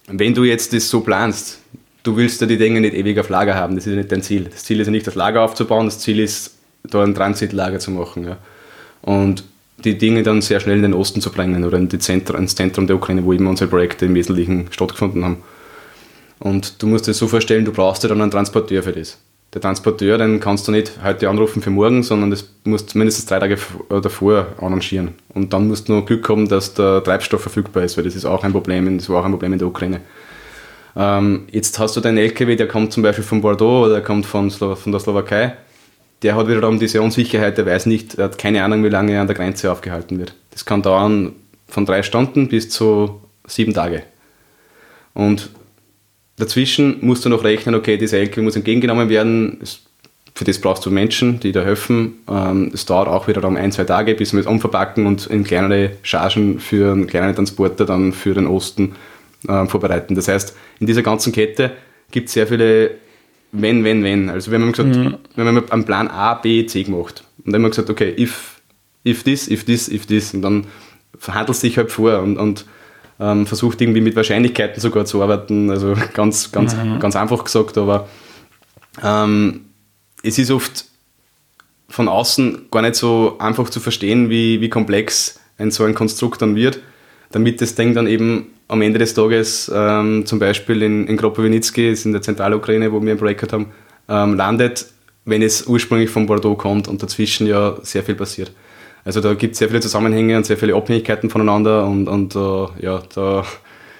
wenn du jetzt das so planst, du willst ja die Dinge nicht ewig auf Lager haben, das ist ja nicht dein Ziel. Das Ziel ist ja nicht, das Lager aufzubauen, das Ziel ist, da ein Transitlager zu machen. Ja. Und die Dinge dann sehr schnell in den Osten zu bringen oder in die Zentrum, ins Zentrum der Ukraine, wo eben unsere Projekte im Wesentlichen stattgefunden haben. Und du musst dir so vorstellen, du brauchst ja dann einen Transporteur für das. Der Transporteur, den kannst du nicht heute anrufen für morgen, sondern das musst du mindestens drei Tage davor arrangieren. Und dann musst du noch Glück haben, dass der Treibstoff verfügbar ist, weil das ist auch ein Problem, das war auch ein Problem in der Ukraine. Ähm, jetzt hast du deinen LKW, der kommt zum Beispiel von Bordeaux oder der kommt von, Slo von der Slowakei. Der hat wiederum diese Unsicherheit, der weiß nicht, er hat keine Ahnung, wie lange er an der Grenze aufgehalten wird. Das kann dauern von drei Stunden bis zu sieben Tage. Und dazwischen musst du noch rechnen, okay, dieser LKW muss entgegengenommen werden. Für das brauchst du Menschen, die da helfen. Ähm, es dauert auch wiederum ein, zwei Tage, bis wir es umverpacken und in kleinere Chargen für einen kleineren Transporter dann für den Osten äh, vorbereiten. Das heißt, in dieser ganzen Kette gibt es sehr viele wenn, wenn, wenn. Also wenn man gesagt, mhm. wenn man einen Plan A, B, C gemacht und dann haben wir gesagt, okay, if, if this, if this, if this und dann verhandelst du dich halt vor und, und ähm, versucht irgendwie mit Wahrscheinlichkeiten sogar zu arbeiten. Also ganz, ganz, mhm. ganz einfach gesagt, aber ähm, es ist oft von außen gar nicht so einfach zu verstehen, wie, wie komplex ein so ein Konstrukt dann wird, damit das Ding dann eben am Ende des Tages ähm, zum Beispiel in, in Kropowinitsky, ist in der Zentralukraine, wo wir ein Projekt haben, ähm, landet, wenn es ursprünglich von Bordeaux kommt und dazwischen ja sehr viel passiert. Also da gibt es sehr viele Zusammenhänge und sehr viele Abhängigkeiten voneinander und, und uh, ja, da,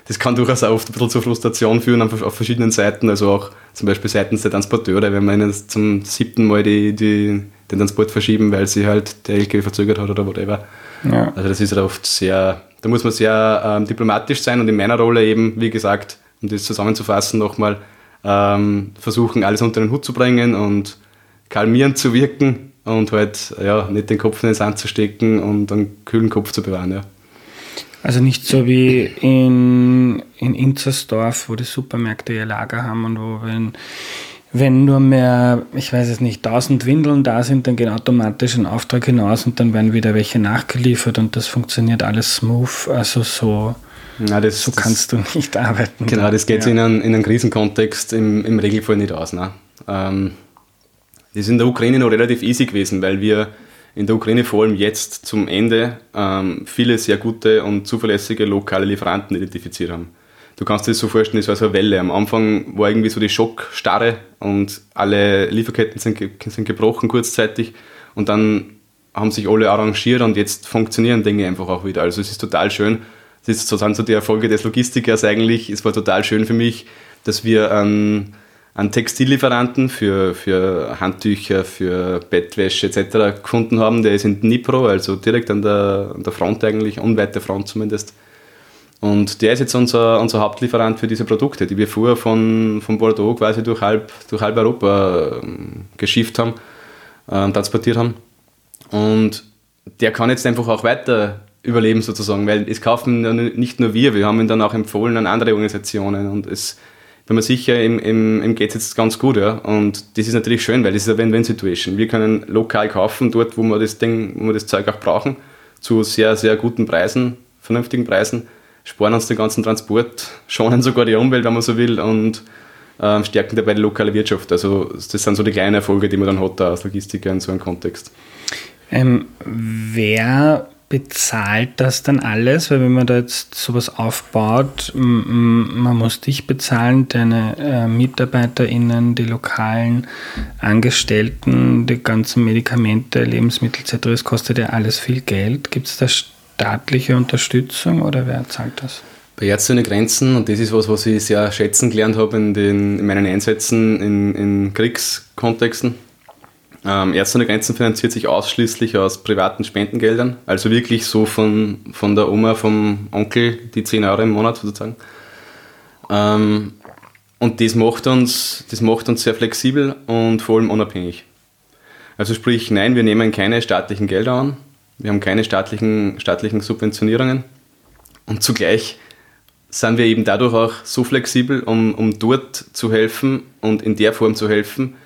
das kann durchaus auch oft ein bisschen zur Frustration führen auf, auf verschiedenen Seiten, also auch zum Beispiel seitens der Transporteure, wenn man ihnen zum siebten Mal die, die, den Transport verschieben, weil sie halt der LKW verzögert hat oder whatever. Ja. Also das ist halt oft sehr, da muss man sehr ähm, diplomatisch sein und in meiner Rolle eben, wie gesagt, um das zusammenzufassen nochmal, ähm, versuchen alles unter den Hut zu bringen und kalmierend zu wirken und halt ja, nicht den Kopf in den Sand zu stecken und einen kühlen Kopf zu bewahren. Ja. Also nicht so wie in, in Inzersdorf, wo die Supermärkte ihr Lager haben und wo wenn, wenn nur mehr, ich weiß es nicht, 1000 Windeln da sind, dann geht automatisch ein Auftrag hinaus und dann werden wieder welche nachgeliefert und das funktioniert alles smooth. Also so, Na, das, so kannst das, du nicht arbeiten. Genau, das geht ja. in, einen, in einem Krisenkontext im, im Regelfall nicht aus. Ne? Ähm, das ist in der Ukraine noch relativ easy gewesen, weil wir in der Ukraine vor allem jetzt zum Ende ähm, viele sehr gute und zuverlässige lokale Lieferanten identifiziert haben. Du kannst dir das so vorstellen, es war so eine Welle. Am Anfang war irgendwie so die Schockstarre und alle Lieferketten sind, sind gebrochen kurzzeitig und dann haben sich alle arrangiert und jetzt funktionieren Dinge einfach auch wieder. Also es ist total schön. Das ist sozusagen so die Erfolge des Logistikers eigentlich. Es war total schön für mich, dass wir an an Textillieferanten für, für Handtücher, für Bettwäsche etc. gefunden haben. Der ist in Dnipro, also direkt an der, an der Front eigentlich, unweit der Front zumindest. Und der ist jetzt unser, unser Hauptlieferant für diese Produkte, die wir vorher von, von Bordeaux quasi durch halb, durch halb Europa ähm, geschifft haben, äh, transportiert haben. Und der kann jetzt einfach auch weiter überleben sozusagen, weil es kaufen nicht nur wir, wir haben ihn dann auch empfohlen an andere Organisationen und es bin mir sicher, ihm, ihm, ihm geht es jetzt ganz gut. Ja? Und das ist natürlich schön, weil das ist eine Win-Win-Situation. Wir können lokal kaufen, dort, wo wir das Ding, wo wir das Zeug auch brauchen, zu sehr, sehr guten Preisen, vernünftigen Preisen, sparen uns den ganzen Transport, schonen sogar die Umwelt, wenn man so will, und ähm, stärken dabei die lokale Wirtschaft. Also das sind so die kleinen Erfolge, die man dann hat da als Logistiker in so einem Kontext. Ähm, wer bezahlt das dann alles? Weil wenn man da jetzt sowas aufbaut, man muss dich bezahlen, deine äh, MitarbeiterInnen, die lokalen Angestellten, die ganzen Medikamente, Lebensmittel etc., es kostet ja alles viel Geld. Gibt es da staatliche Unterstützung oder wer zahlt das? Bei Ärzte ohne Grenzen, und das ist was, was ich sehr schätzen gelernt habe in, den, in meinen Einsätzen in, in Kriegskontexten, Ähm, Ärzte ohne Grenzen finanziert sich ausschließlich aus privaten Spendengeldern, also wirklich so von, von der Oma, vom Onkel, die 10 Euro im Monat sozusagen. Ähm, und das macht, uns, das macht uns sehr flexibel und vor allem unabhängig. Also sprich, nein, wir nehmen keine staatlichen Gelder an, wir haben keine staatlichen, staatlichen Subventionierungen und zugleich sind wir eben dadurch auch so flexibel, um, um dort zu helfen und in der Form zu helfen,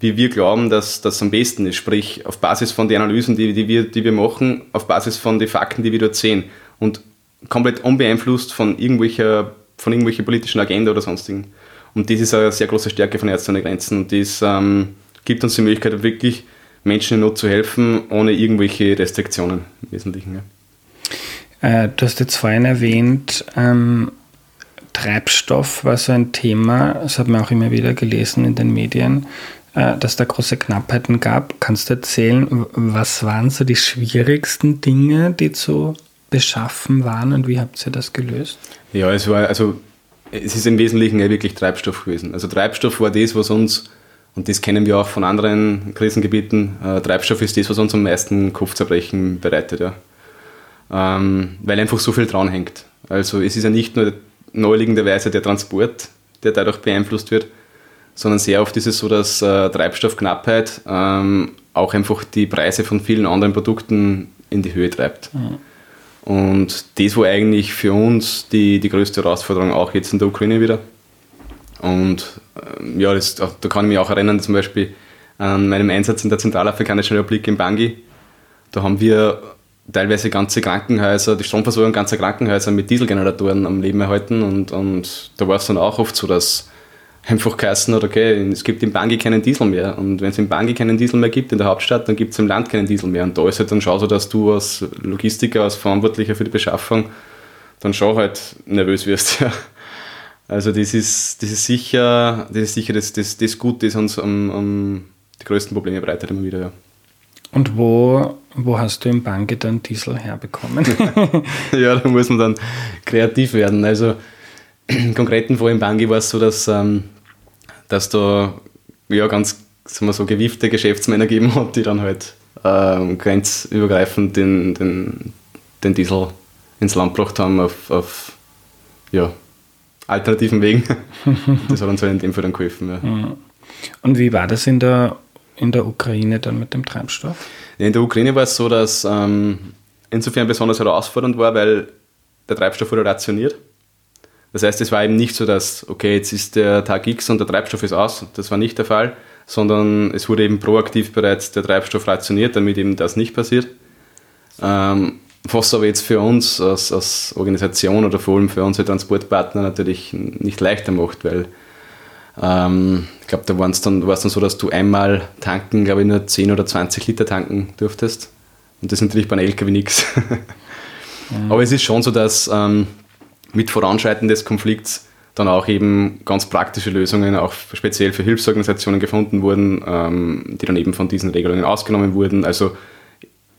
wie wir glauben, dass das am besten ist. Sprich, auf Basis von den Analysen, die, die, wir, die wir machen, auf Basis von den Fakten, die wir dort sehen. Und komplett unbeeinflusst von irgendwelcher, von irgendwelcher politischen Agenda oder sonstigen. Und das ist eine sehr große Stärke von Ärzte ohne Grenzen. Und das ähm, gibt uns die Möglichkeit, wirklich Menschen in Not zu helfen, ohne irgendwelche Restriktionen im Wesentlichen. Ja. Äh, du hast jetzt vorhin erwähnt, ähm, Treibstoff war so ein Thema, das hat man auch immer wieder gelesen in den Medien. Äh, dass da große Knappheiten gab. Kannst du erzählen, was waren so die schwierigsten Dinge, die zu beschaffen waren und wie habt ihr das gelöst? Ja, es war, also es ist im Wesentlichen ja wirklich Treibstoff gewesen. Also Treibstoff war das, was uns, und das kennen wir auch von anderen Krisengebieten, äh, Treibstoff ist das, was uns am meisten Kopfzerbrechen bereitet, ja. Ähm, weil einfach so viel dran hängt. Also es ist ja nicht nur neuliegenderweise der Transport, der dadurch beeinflusst wird, sondern sehr oft ist es so, dass äh, Treibstoffknappheit ähm, auch einfach die Preise von vielen anderen Produkten in die Höhe treibt. Mhm. Und das war eigentlich für uns die, die größte Herausforderung, auch jetzt in der Ukraine wieder. Und ähm, ja, das, da kann ich mich auch erinnern, zum Beispiel an meinem Einsatz in der Zentralafrikanischen Republik in Bangi. Da haben wir teilweise ganze Krankenhäuser, die Stromversorgung ganzer Krankenhäuser mit Dieselgeneratoren am Leben erhalten. Und, und da war es dann auch oft so, dass einfach geheißen hat, okay, es gibt im Bangi keinen Diesel mehr. Und wenn es im Bangi keinen Diesel mehr gibt in der Hauptstadt, dann gibt es im Land keinen Diesel mehr. Und da ist halt dann schau so, dass du als Logistiker, als Verantwortlicher für die Beschaffung dann schon halt nervös wirst. Ja. Also das ist, das ist sicher, das ist sicher das, das, das Gute, das uns um, um die größten Probleme bereitet immer wieder. Ja. Und wo, wo hast du im Bangi dann Diesel herbekommen? ja, da muss man dann kreativ werden. Also im konkreten Fall im Bangi war es so, dass, ähm, dass da ja, ganz sagen wir so, gewiefte Geschäftsmänner gegeben hat, die dann halt ähm, grenzübergreifend den, den, den Diesel ins Land gebracht haben auf, auf ja, alternativen Wegen. das hat uns halt in dem Fall dann geholfen. Ja. Mhm. Und wie war das in der, in der Ukraine dann mit dem Treibstoff? In der Ukraine war es so, dass ähm, insofern besonders herausfordernd war, weil der Treibstoff wurde rationiert. Das heißt, es war eben nicht so, dass, okay, jetzt ist der Tag X und der Treibstoff ist aus. Das war nicht der Fall, sondern es wurde eben proaktiv bereits der Treibstoff rationiert, damit eben das nicht passiert. Ähm, was aber jetzt für uns als, als, Organisation oder vor allem für unsere Transportpartner natürlich nicht leichter macht, weil ähm, ich glaube, da war es dann, dann so, dass du einmal tanken, glaube ich, nur 10 oder 20 Liter tanken durftest. Und das ist natürlich bei einem LKW nichts. Mhm. Aber es ist schon so, dass ähm, mit Voranschreiten des Konflikts dann auch eben ganz praktische Lösungen, auch speziell für Hilfsorganisationen gefunden wurden, ähm, die dann eben von diesen Regelungen ausgenommen wurden. Also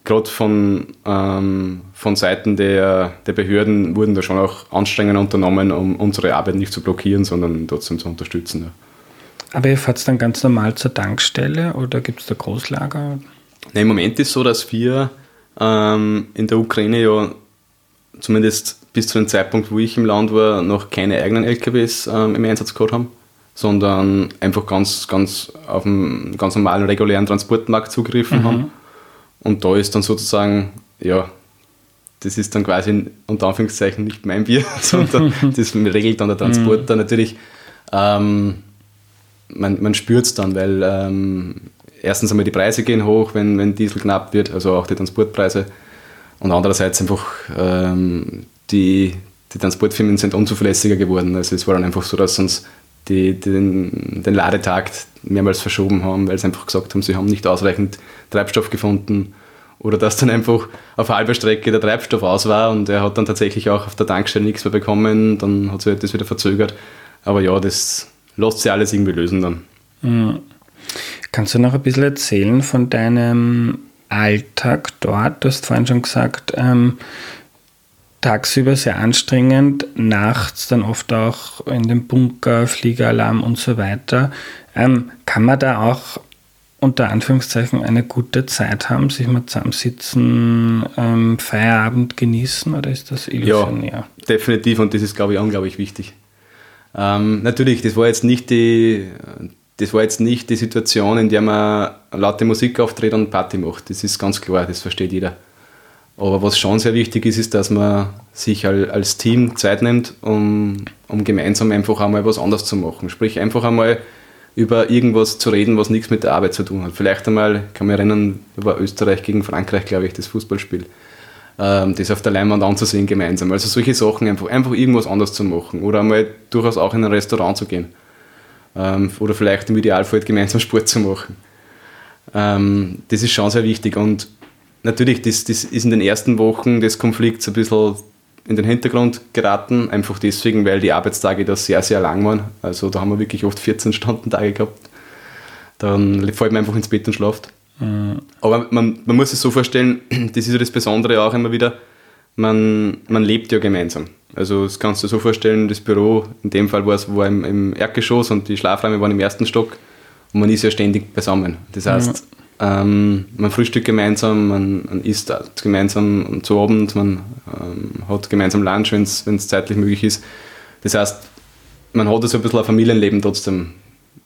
gerade von, ähm, von Seiten der, der Behörden wurden da schon auch Anstrengungen unternommen, um unsere Arbeit nicht zu blockieren, sondern trotzdem zu unterstützen. Ja. Aber ihr fahrt dann ganz normal zur Tankstelle oder gibt es da Großlager? Nein, Im Moment ist es so, dass wir ähm, in der Ukraine ja zumindest bis zu dem Zeitpunkt, wo ich im Land war, noch keine eigenen LKWs ähm, im Einsatz gehabt haben, sondern einfach ganz, ganz auf einen ganz normalen, regulären Transportmarkt zugegriffen mhm. haben. Und da ist dann sozusagen, ja, das ist dann quasi unter Anführungszeichen nicht mein Bier, sondern das regelt dann der Transporter. Mhm. Natürlich, ähm, man, man spürt es dann, weil ähm, erstens einmal die Preise gehen hoch, wenn, wenn Diesel knapp wird, also auch die Transportpreise. Und andererseits einfach ähm, die, die Transportfirmen sind unzuverlässiger geworden. Also es war dann einfach so, dass uns die, den, den Ladetag mehrmals verschoben haben, weil sie einfach gesagt haben, sie haben nicht ausreichend Treibstoff gefunden oder dass dann einfach auf halber Strecke der Treibstoff aus war und er hat dann tatsächlich auch auf der Tankstelle nichts mehr bekommen, dann hat sich das wieder verzögert. Aber ja, das lässt sich alles irgendwie lösen dann. Mhm. Kannst du noch ein bisschen erzählen von deinem Alltag dort? Du hast vorhin schon gesagt, ähm, tagsüber sehr anstrengend, nachts dann oft auch in dem Bunker, Fliegeralarm und so weiter. Ähm, kann man da auch unter Anführungszeichen eine gute Zeit haben, sich mal zusammensitzen, ähm, Feierabend genießen oder ist das illusionär? Ja, definitiv und das ist, glaube ich, unglaublich wichtig. Ähm, natürlich, das war jetzt nicht die, das war jetzt nicht die Situation, in der man laute Musik auftritt und Party macht. Das ist ganz klar, das versteht jeder. Aber was schon sehr wichtig ist, ist, dass man sich als Team Zeit nimmt, um, um gemeinsam einfach einmal was anderes zu machen. Sprich, einfach einmal über irgendwas zu reden, was nichts mit der Arbeit zu tun hat. Vielleicht einmal, kann mich erinnern, über Österreich gegen Frankreich, glaube ich, das Fußballspiel. Ähm, das auf der Leinwand anzusehen gemeinsam. Also solche Sachen, einfach, einfach irgendwas anderes zu machen. Oder einmal durchaus auch in ein Restaurant zu gehen. Ähm, oder vielleicht im Idealfall gemeinsam Sport zu machen. Ähm, das ist schon sehr wichtig. Und natürlich, das, das ist in den ersten Wochen des Konflikts ein bisschen in den Hintergrund geraten, einfach deswegen, weil die Arbeitstage da sehr, sehr lang waren. Also da haben wir wirklich oft 14 Stunden Tage gehabt. Dann fällt man einfach ins Bett und schlaft. Mhm. Aber man, man muss es so vorstellen, das ist ja das Besondere auch immer wieder, man, man lebt ja gemeinsam. Also das kannst du dir so vorstellen, das Büro, in dem Fall war es war im, im Erdgeschoss und die Schlafräume waren im ersten Stock und man ist ja ständig beisammen. Das heißt, mhm ähm, man frühstückt gemeinsam, man, man isst gemeinsam zu Abend, man ähm, hat gemeinsam Lunch, wenn es zeitlich möglich ist. Das heißt, man hat so ein bisschen ein Familienleben trotzdem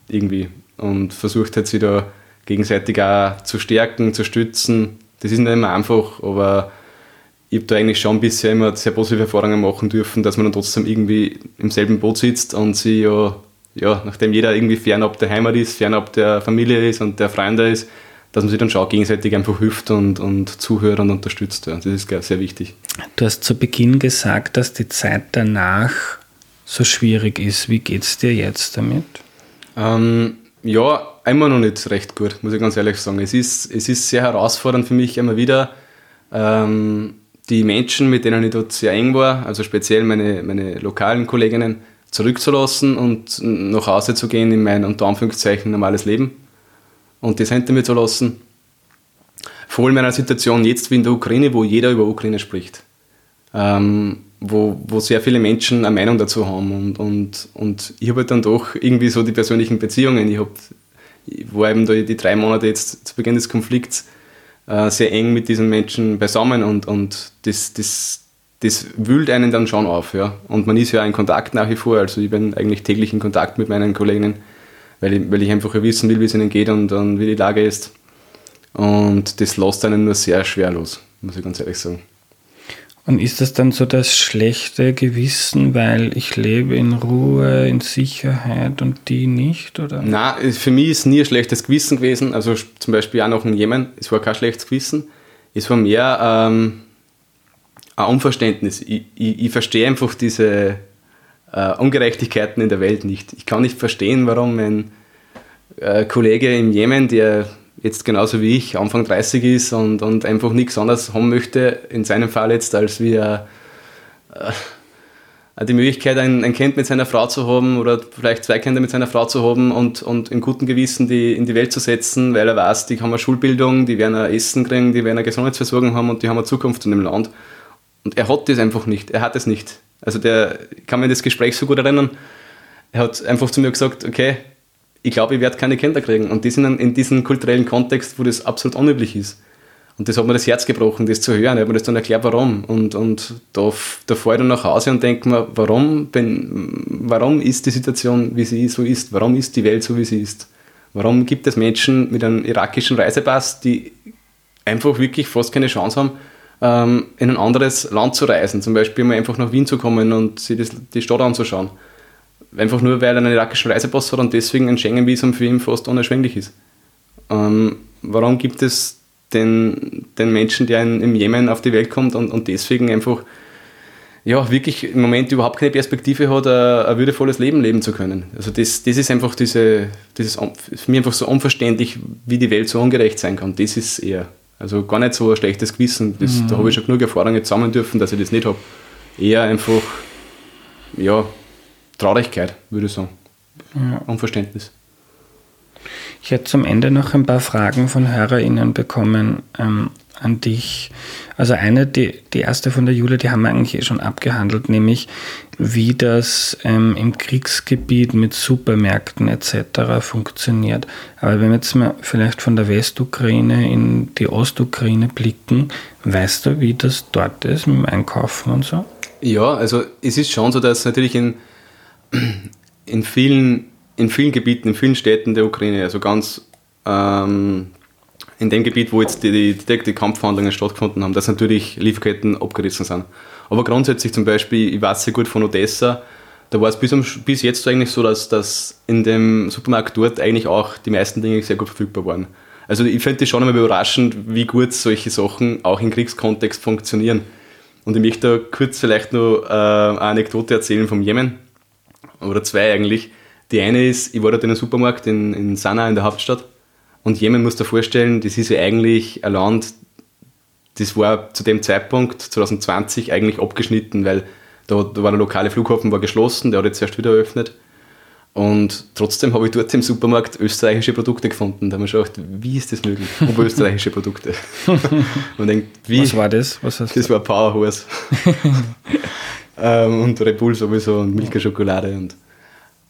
irgendwie und versucht halt sich da gegenseitig auch zu stärken, zu stützen. Das ist nicht immer einfach, aber ich habe da eigentlich schon bisher immer sehr positive Erfahrungen machen dürfen, dass man dann trotzdem irgendwie im selben Boot sitzt und sie ja, ja, nachdem jeder irgendwie fernab der Heimat ist, fernab der Familie ist und der Freunde ist, dass man sich dann schon gegenseitig einfach hilft und, und zuhört und unterstützt. Ja. Das ist sehr wichtig. Du hast zu Beginn gesagt, dass die Zeit danach so schwierig ist. Wie geht es dir jetzt damit? Ähm, ja, immer noch nicht recht gut, muss ich ganz ehrlich sagen. Es ist, es ist sehr herausfordernd für mich immer wieder, ähm, die Menschen, mit denen ich dort sehr eng war, also speziell meine, meine lokalen Kolleginnen, zurückzulassen und nach Hause zu gehen in mein unter Anführungszeichen normales Leben und das hinter mir zu lassen. Vor allem in einer Situation jetzt wie in der Ukraine, wo jeder über Ukraine spricht. Ähm, wo, wo sehr viele Menschen eine Meinung dazu haben. Und, und, und ich habe halt dann doch irgendwie so die persönlichen Beziehungen. Ich, hab, ich war eben da die drei Monate jetzt zu Beginn des Konflikts äh, sehr eng mit diesen Menschen beisammen und, und das, das, das wühlt einen dann schon auf. Ja. Und man ist ja in Kontakt nach wie vor. Also ich bin eigentlich täglich in Kontakt mit meinen Kolleginnen weil ich, weil ich einfach wissen will, wie es ihnen geht und, und wie die Lage ist. Und das lässt einen nur sehr schwer los, muss ich ganz ehrlich sagen. Und ist das dann so das schlechte Gewissen, weil ich lebe in Ruhe, in Sicherheit und die nicht? Oder? Nein, für mich ist nie ein schlechtes Gewissen gewesen. Also zum Beispiel auch noch in Jemen, es war kein schlechtes Gewissen. Es war mehr ähm, ein Unverständnis. Ich, ich, ich verstehe einfach diese, äh, Ungerechtigkeiten in der Welt nicht. Ich kann nicht verstehen, warum ein äh, Kollege im Jemen, der jetzt genauso wie ich Anfang 30 ist und, und einfach nichts anderes haben möchte, in seinem Fall jetzt, als wie er äh, die Möglichkeit, ein, ein, Kind mit seiner Frau zu haben oder vielleicht zwei Kinder mit seiner Frau zu haben und, und in gutem Gewissen die in die Welt zu setzen, weil er weiß, die haben eine Schulbildung, die werden ein Essen kriegen, die werden eine Gesundheitsversorgung haben und die haben eine Zukunft in dem Land. Und er hat das einfach nicht. Er hat es nicht. Also der kann mir das Gespräch so gut erinnern. Er hat einfach zu mir gesagt, okay, ich glaube, ich werde keine Kinder kriegen. Und das in, in diesem kulturellen Kontext, wo das absolut unüblich ist. Und das hat mir das Herz gebrochen, das zu hören. Ich habe mir das dann erklärt, warum. Und, und da, da fahre ich dann nach Hause und denke mir, warum, bin, warum ist die Situation, wie sie so ist? Warum ist die Welt so, wie sie ist? Warum gibt es Menschen mit einem irakischen Reisepass, die einfach wirklich fast keine Chance haben, ähm, in ein anderes Land zu reisen, zum Beispiel mal einfach nach Wien zu kommen und sich das, die Stadt anzuschauen. Einfach nur, weil er einen irakischen Reisepass hat und deswegen ein Schengen-Visum für ihn fast unerschwinglich ist. Ähm, warum gibt es den, den Menschen, der in, im Jemen auf die Welt kommt und, und deswegen einfach ja, wirklich im Moment überhaupt keine Perspektive hat, ein, ein würdevolles Leben leben zu können. Also das, das ist einfach diese, dieses, für mich einfach so unverständlich, wie die Welt so ungerecht sein kann. Das ist eher also gar nicht so ein schlechtes Gewissen. Das, mhm. Da habe ich schon genug Erfahrungen zusammen dürfen, dass ich das nicht habe. Eher einfach, ja, Traurigkeit, würde ich sagen. Ja. Unverständnis. Ich hätte zum Ende noch ein paar Fragen von HörerInnen bekommen ähm, an dich. Also eine, die, die erste von der Julia, die haben wir eigentlich eh schon abgehandelt, nämlich wie das ähm, im Kriegsgebiet mit Supermärkten etc. funktioniert. Aber wenn wir jetzt mal vielleicht von der Westukraine in die Ostukraine blicken, weißt du, wie das dort ist mit dem Einkaufen und so? Ja, also es ist schon so, dass natürlich in, in, vielen, in vielen Gebieten, in vielen Städten der Ukraine, also ganz ähm, in dem Gebiet, wo jetzt die, die, Kampfverhandlungen stattgefunden haben, dass natürlich Lieferketten abgerissen sind. Aber grundsätzlich zum Beispiel, ich weiß sehr gut von Odessa, da war es bis, bis jetzt eigentlich so, dass, dass in dem Supermarkt dort eigentlich auch die meisten Dinge sehr gut verfügbar waren. Also ich finde das schon einmal überraschend, wie gut solche Sachen auch im Kriegskontext funktionieren. Und ich möchte da kurz vielleicht noch äh, eine Anekdote erzählen vom Jemen. Oder zwei eigentlich. Die eine ist, ich war dort in einem Supermarkt in, in Sanaa in der Hauptstadt. Und Jemen muss dir vorstellen, das ist ja eigentlich ein Land, das war zu dem Zeitpunkt, 2020, eigentlich abgeschnitten, weil da, da war der lokale Flughafen war geschlossen, der hat jetzt erst wieder eröffnet. Und trotzdem habe ich dort im Supermarkt österreichische Produkte gefunden. Da haben wir schon gedacht, wie ist das möglich? Oberösterreichische Produkte. Man denkt, wie? Was war das? Was das du? war Powerhorse. ähm, und Red Bull sowieso und Milka Schokolade. Und,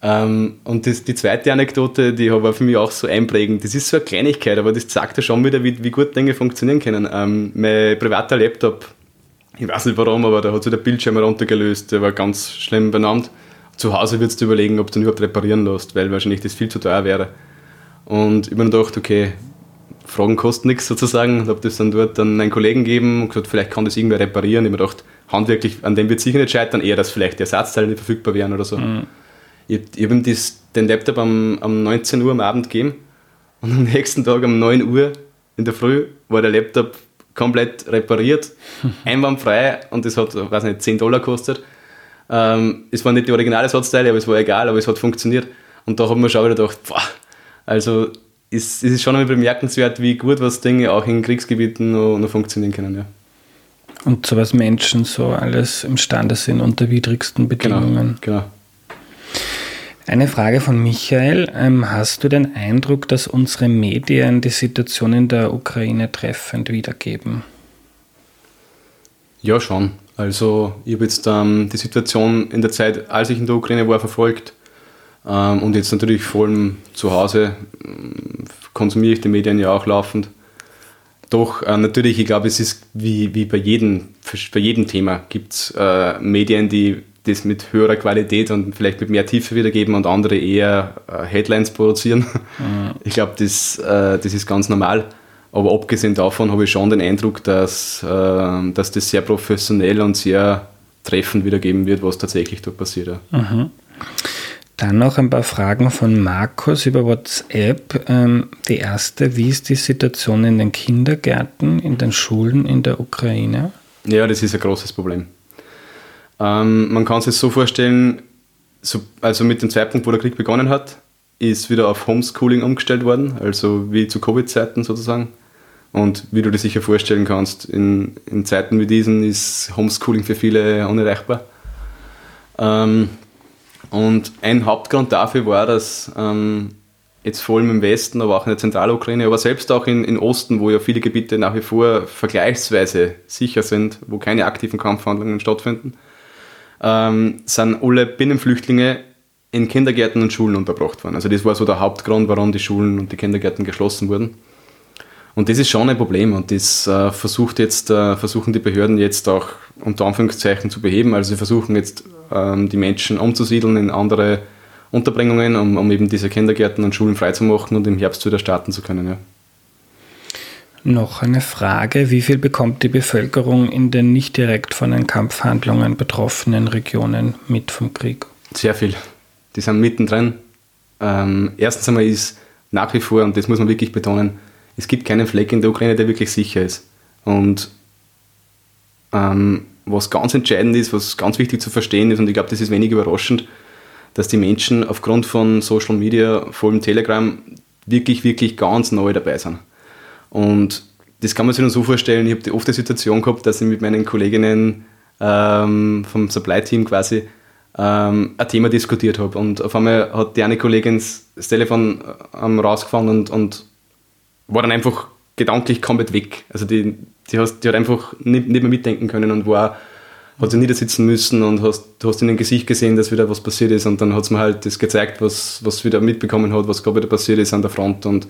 ähm, und das, die zweite Anekdote, die war für mich auch so einprägend. Das ist so eine Kleinigkeit, aber das zeigt ja schon wieder, wie, wie gut Dinge funktionieren können. Ähm, mein privater Laptop, ich weiß nicht warum, aber da hat sich der Bildschirm runtergelöst, der war ganz schlimm benannt zu Hause würdest du überlegen, ob du ihn überhaupt reparieren lässt, weil wahrscheinlich das viel zu teuer wäre. Und ich habe mir gedacht, okay, Fragen kosten nichts sozusagen. Und habe das dann dort dann einen Kollegen gegeben und gesagt, vielleicht kann das irgendwer reparieren. Ich habe mir gedacht, handwerklich, an dem wird sicher nicht scheitern, eher, dass vielleicht die Ersatzteile nicht verfügbar wären oder so. Mhm. Ich, ich habe ihm das, den Laptop am, am 19 Uhr am Abend gegeben und am nächsten Tag um 9 Uhr in der Früh war der Laptop komplett repariert, einwandfrei und das hat, weiß nicht, 10 Dollar gekostet. Ähm, es waren nicht die originale Satzteile, aber es war egal, aber es hat funktioniert. Und da haben wir schon wieder gedacht, boah, also es, es ist schon einmal bemerkenswert, wie gut was Dinge auch in Kriegsgebieten noch, noch funktionieren können. Ja. Und so was Menschen so alles imstande sind unter widrigsten genau, Bedingungen. Genau. genau. Eine Frage von Michael. Ähm, hast du den Eindruck, dass unsere Medien die Situation in der Ukraine treffend wiedergeben? Ja, schon. Also ich habe jetzt ähm, die Situation in der Zeit, als ich in der Ukraine war, verfolgt ähm, und jetzt natürlich vor allem zu Hause ähm, konsumiere ich die Medien ja auch laufend. Doch äh, natürlich, ich glaube, es ist wie, wie bei, jedem, bei jedem Thema gibt es äh, Medien, die das mit höherer Qualität und vielleicht mit mehr Tiefe wiedergeben und andere eher äh, Headlines produzieren. Mhm. Ich glaube, das, äh, das ist ganz normal. Aber abgesehen davon habe ich schon den Eindruck, dass, äh, dass das sehr professionell und sehr treffend wiedergeben wird, was tatsächlich dort passiert. Mhm. Dann noch ein paar Fragen von Markus über WhatsApp. Ähm, die erste, wie ist die Situation in den Kindergärten, in den Schulen in der Ukraine? Ja, das ist ein großes Problem. Ähm, man kann sich so vorstellen, so, also mit dem Zeitpunkt, wo der Krieg begonnen hat, ist wieder auf Homeschooling umgestellt worden, also wie zu Covid-Zeiten sozusagen. Und wie du dir sicher vorstellen kannst, in, in Zeiten wie diesen ist Homeschooling für viele unerreichbar. Ähm, und ein Hauptgrund dafür war, dass ähm, jetzt vor allem im Westen, aber auch in der Zentralukraine, aber selbst auch in, in Osten, wo ja viele Gebiete nach wie vor vergleichsweise sicher sind, wo keine aktiven Kampfhandlungen stattfinden, ähm, sind alle Binnenflüchtlinge in Kindergärten und Schulen unterbracht worden. Also das war so der Hauptgrund, warum die Schulen und die Kindergärten geschlossen wurden. Und das ist schon ein Problem und das äh, versucht jetzt, äh, versuchen die Behörden jetzt auch unter Anführungszeichen zu beheben. Also sie versuchen jetzt ähm, die Menschen umzusiedeln in andere Unterbringungen, um, um eben diese Kindergärten und Schulen freizumachen und im Herbst wieder starten zu können. Ja. Noch eine Frage. Wie viel bekommt die Bevölkerung in den nicht direkt von den Kampfhandlungen betroffenen Regionen mit vom Krieg? Sehr viel. Die sind mittendrin. Ähm, erstens einmal ist nach wie vor, und das muss man wirklich betonen, es gibt keinen Fleck in der Ukraine, der wirklich sicher ist. Und ähm, was ganz entscheidend ist, was ganz wichtig zu verstehen ist, und ich glaube, das ist wenig überraschend, dass die Menschen aufgrund von Social Media, vor allem Telegram, wirklich, wirklich ganz neu dabei sind. Und das kann man sich nur so vorstellen, ich habe oft die Situation gehabt, dass ich mit meinen Kolleginnen ähm, vom Supply-Team quasi ähm, ein Thema diskutiert habe. Und auf einmal hat die eine Kollegin das Telefon ähm, rausgefahren und, und war dann einfach gedanklich komplett weg. Also die, die, hast, die hat einfach nicht, nicht mehr mitdenken können und war, hat sich niedersitzen müssen und hast, du hast in dem Gesicht gesehen, dass wieder was passiert ist und dann hat es mir halt das gezeigt, was, was wieder mitbekommen hat, was gerade wieder passiert ist an der Front und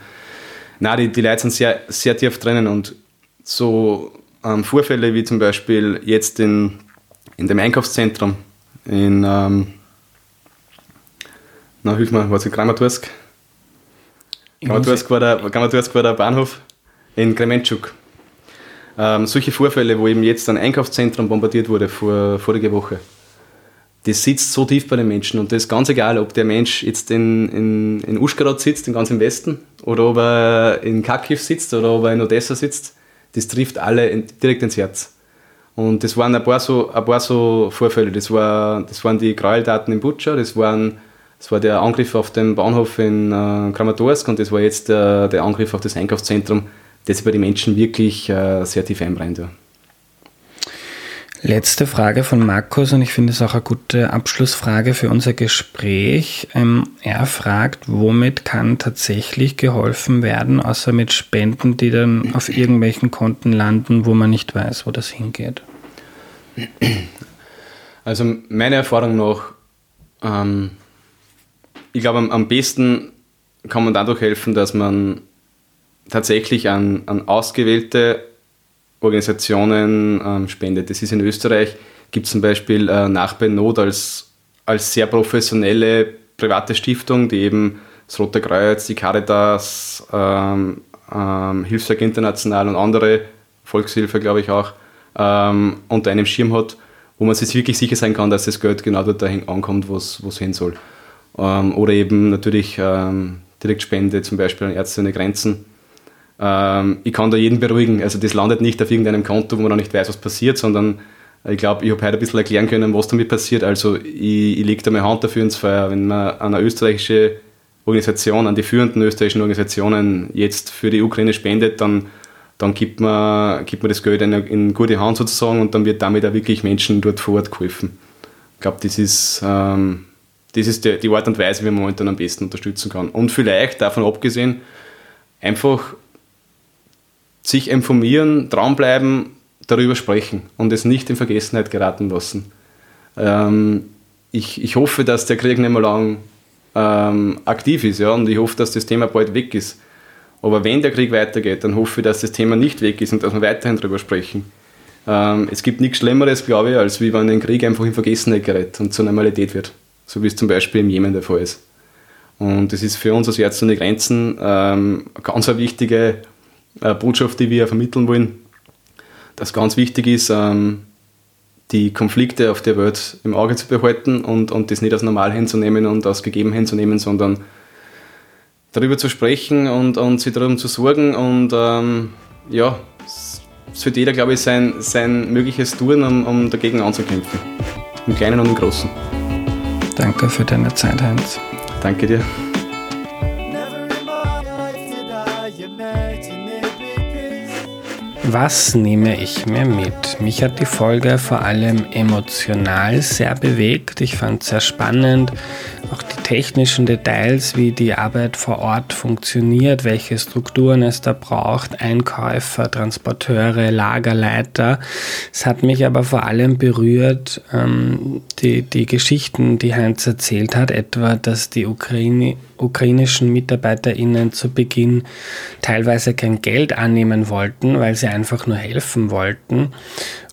na die, die Leute sind sehr, sehr tief drinnen und so ähm, Vorfälle wie zum Beispiel jetzt in, in dem Einkaufszentrum in, ähm, na hilf mir, was in Kramatorsk? Kramatorsk war, der, Kramatorsk war der Bahnhof in Krementschuk. Ähm, solche Vorfälle, wo eben jetzt ein Einkaufszentrum bombardiert wurde vor, vorige Woche, das sitzt so tief bei den Menschen und das ist ganz egal, ob der Mensch jetzt in, in, in Uschgarod sitzt, in ganz im Westen, oder ob er in Kharkiv sitzt oder ob er in Odessa sitzt, das trifft alle in, direkt ins Herz. Und das waren ein paar so, ein paar so Vorfälle. Das, war, das waren die Gräueltaten in Butscha, das, waren, das war der Angriff auf den Bahnhof in äh, Kramatorsk und das war jetzt der, der Angriff auf das Einkaufszentrum, das bei den Menschen wirklich äh, sehr tief einbrennt. Ja. Letzte Frage von Markus und ich finde es auch eine gute Abschlussfrage für unser Gespräch. Ähm, er fragt, womit kann tatsächlich geholfen werden, außer mit Spenden, die dann auf irgendwelchen Konten landen, wo man nicht weiß, wo das hingeht? Also meiner Erfahrung nach, ähm, ich glaube am, am besten kann man dadurch helfen, dass man tatsächlich an, an ausgewählte Organisationen ähm, spendet. Das ist in Österreich, gibt es zum Beispiel äh, Nachbar Not als, als sehr professionelle private Stiftung, die eben das Rote Kreuz, die Caritas, ähm, ähm, Hilfswerk International und andere, Volkshilfe glaube ich auch, ähm, unter einem Schirm hat, wo man sich wirklich sicher sein kann, dass das Geld genau dort dahin ankommt, wo es hin soll. Ähm, oder eben natürlich ähm, Direktspende, zum Beispiel an Ärzte ohne Grenzen ähm, ich kann da jeden beruhigen. Also das landet nicht auf irgendeinem Konto, wo man noch nicht weiß, was passiert, sondern ich glaube, ich habe heute ein bisschen erklären können, was damit passiert. Also ich, ich lege da meine Hand dafür ins Feuer. Wenn man an eine österreichische Organisation, an die führenden österreichischen Organisationen jetzt für die Ukraine spendet, dann, dann gibt, man, gibt man das Geld in, in gute Hand sozusagen und dann wird damit auch wirklich Menschen dort vor Ort geholfen. Ich glaube, das ist, ähm, das ist die, die Art und Weise, wie man momentan am besten unterstützen kann. Und vielleicht, davon abgesehen, einfach sich informieren, dranbleiben, darüber sprechen und es nicht in Vergessenheit geraten lassen. Ähm, ich, ich hoffe, dass der Krieg nicht mehr lang ähm, aktiv ist ja, und ich hoffe, dass das Thema bald weg ist. Aber wenn der Krieg weitergeht, dann hoffe ich, dass das Thema nicht weg ist und dass wir weiterhin darüber sprechen. Ähm, es gibt nichts Schlimmeres, glaube ich, als wie wenn ein Krieg einfach in Vergessenheit gerät und zur Normalität wird. So wie es zum Beispiel im Jemen der Fall ist. Und das ist für uns als Ärzte ohne Grenzen ähm, ganz eine wichtige äh, Botschaft, die wir vermitteln wollen, dass ganz wichtig ist, ähm, die Konflikte auf der Welt im Auge zu behalten und, und das nicht als normal hinzunehmen und als gegeben hinzunehmen, sondern darüber zu sprechen und, und sich darum zu sorgen und ähm, ja, es wird jeder, glaube ich, sein, sein mögliches tun, um, um dagegen anzukämpfen. Im Kleinen und im Großen. Danke für deine Zeit, Heinz. Danke dir. Was nehme ich mir mit? Mich hat die Folge vor allem emotional sehr bewegt. Ich fand es sehr spannend, technischen Details, wie die Arbeit vor Ort funktioniert, welche Strukturen es da braucht, Einkäufer, Transporteure, Lagerleiter. Es hat mich aber vor allem berührt, ähm, die, die Geschichten, die Heinz erzählt hat, etwa, dass die Ukraine, ukrainischen MitarbeiterInnen zu Beginn teilweise kein Geld annehmen wollten, weil sie einfach nur helfen wollten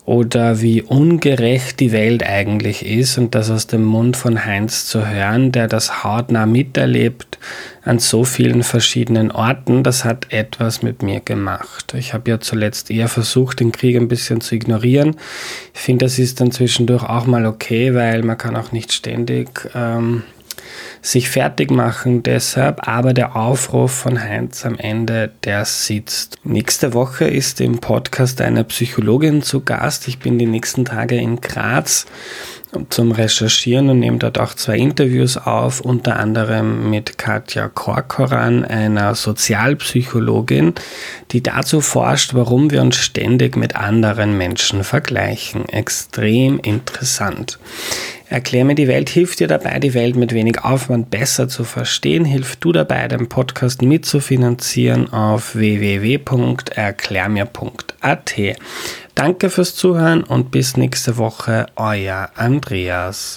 oder wie ungerecht die Welt eigentlich ist und das aus dem Mund von Heinz zu hören, der das hautnah miterlebt an so vielen verschiedenen Orten, das hat etwas mit mir gemacht. Ich habe ja zuletzt eher versucht, den Krieg ein bisschen zu ignorieren. Ich finde, das ist dann zwischendurch auch mal okay, weil man kann auch nicht ständig ähm, sich fertig machen deshalb, aber der Aufruf von Heinz am Ende, der sitzt. Nächste Woche ist im Podcast eine Psychologin zu Gast. Ich bin die nächsten Tage in Graz zum Recherchieren und nehme dort auch zwei Interviews auf, unter anderem mit Katja Korkoran, einer Sozialpsychologin, die dazu forscht, warum wir uns ständig mit anderen Menschen vergleichen. Extrem interessant. Erklär mir die Welt hilft dir dabei, die Welt mit wenig Aufwand besser zu verstehen. Hilf du dabei, den Podcast mitzufinanzieren auf www.erklärmir.at. Danke fürs Zuhören und bis nächste Woche, euer Andreas.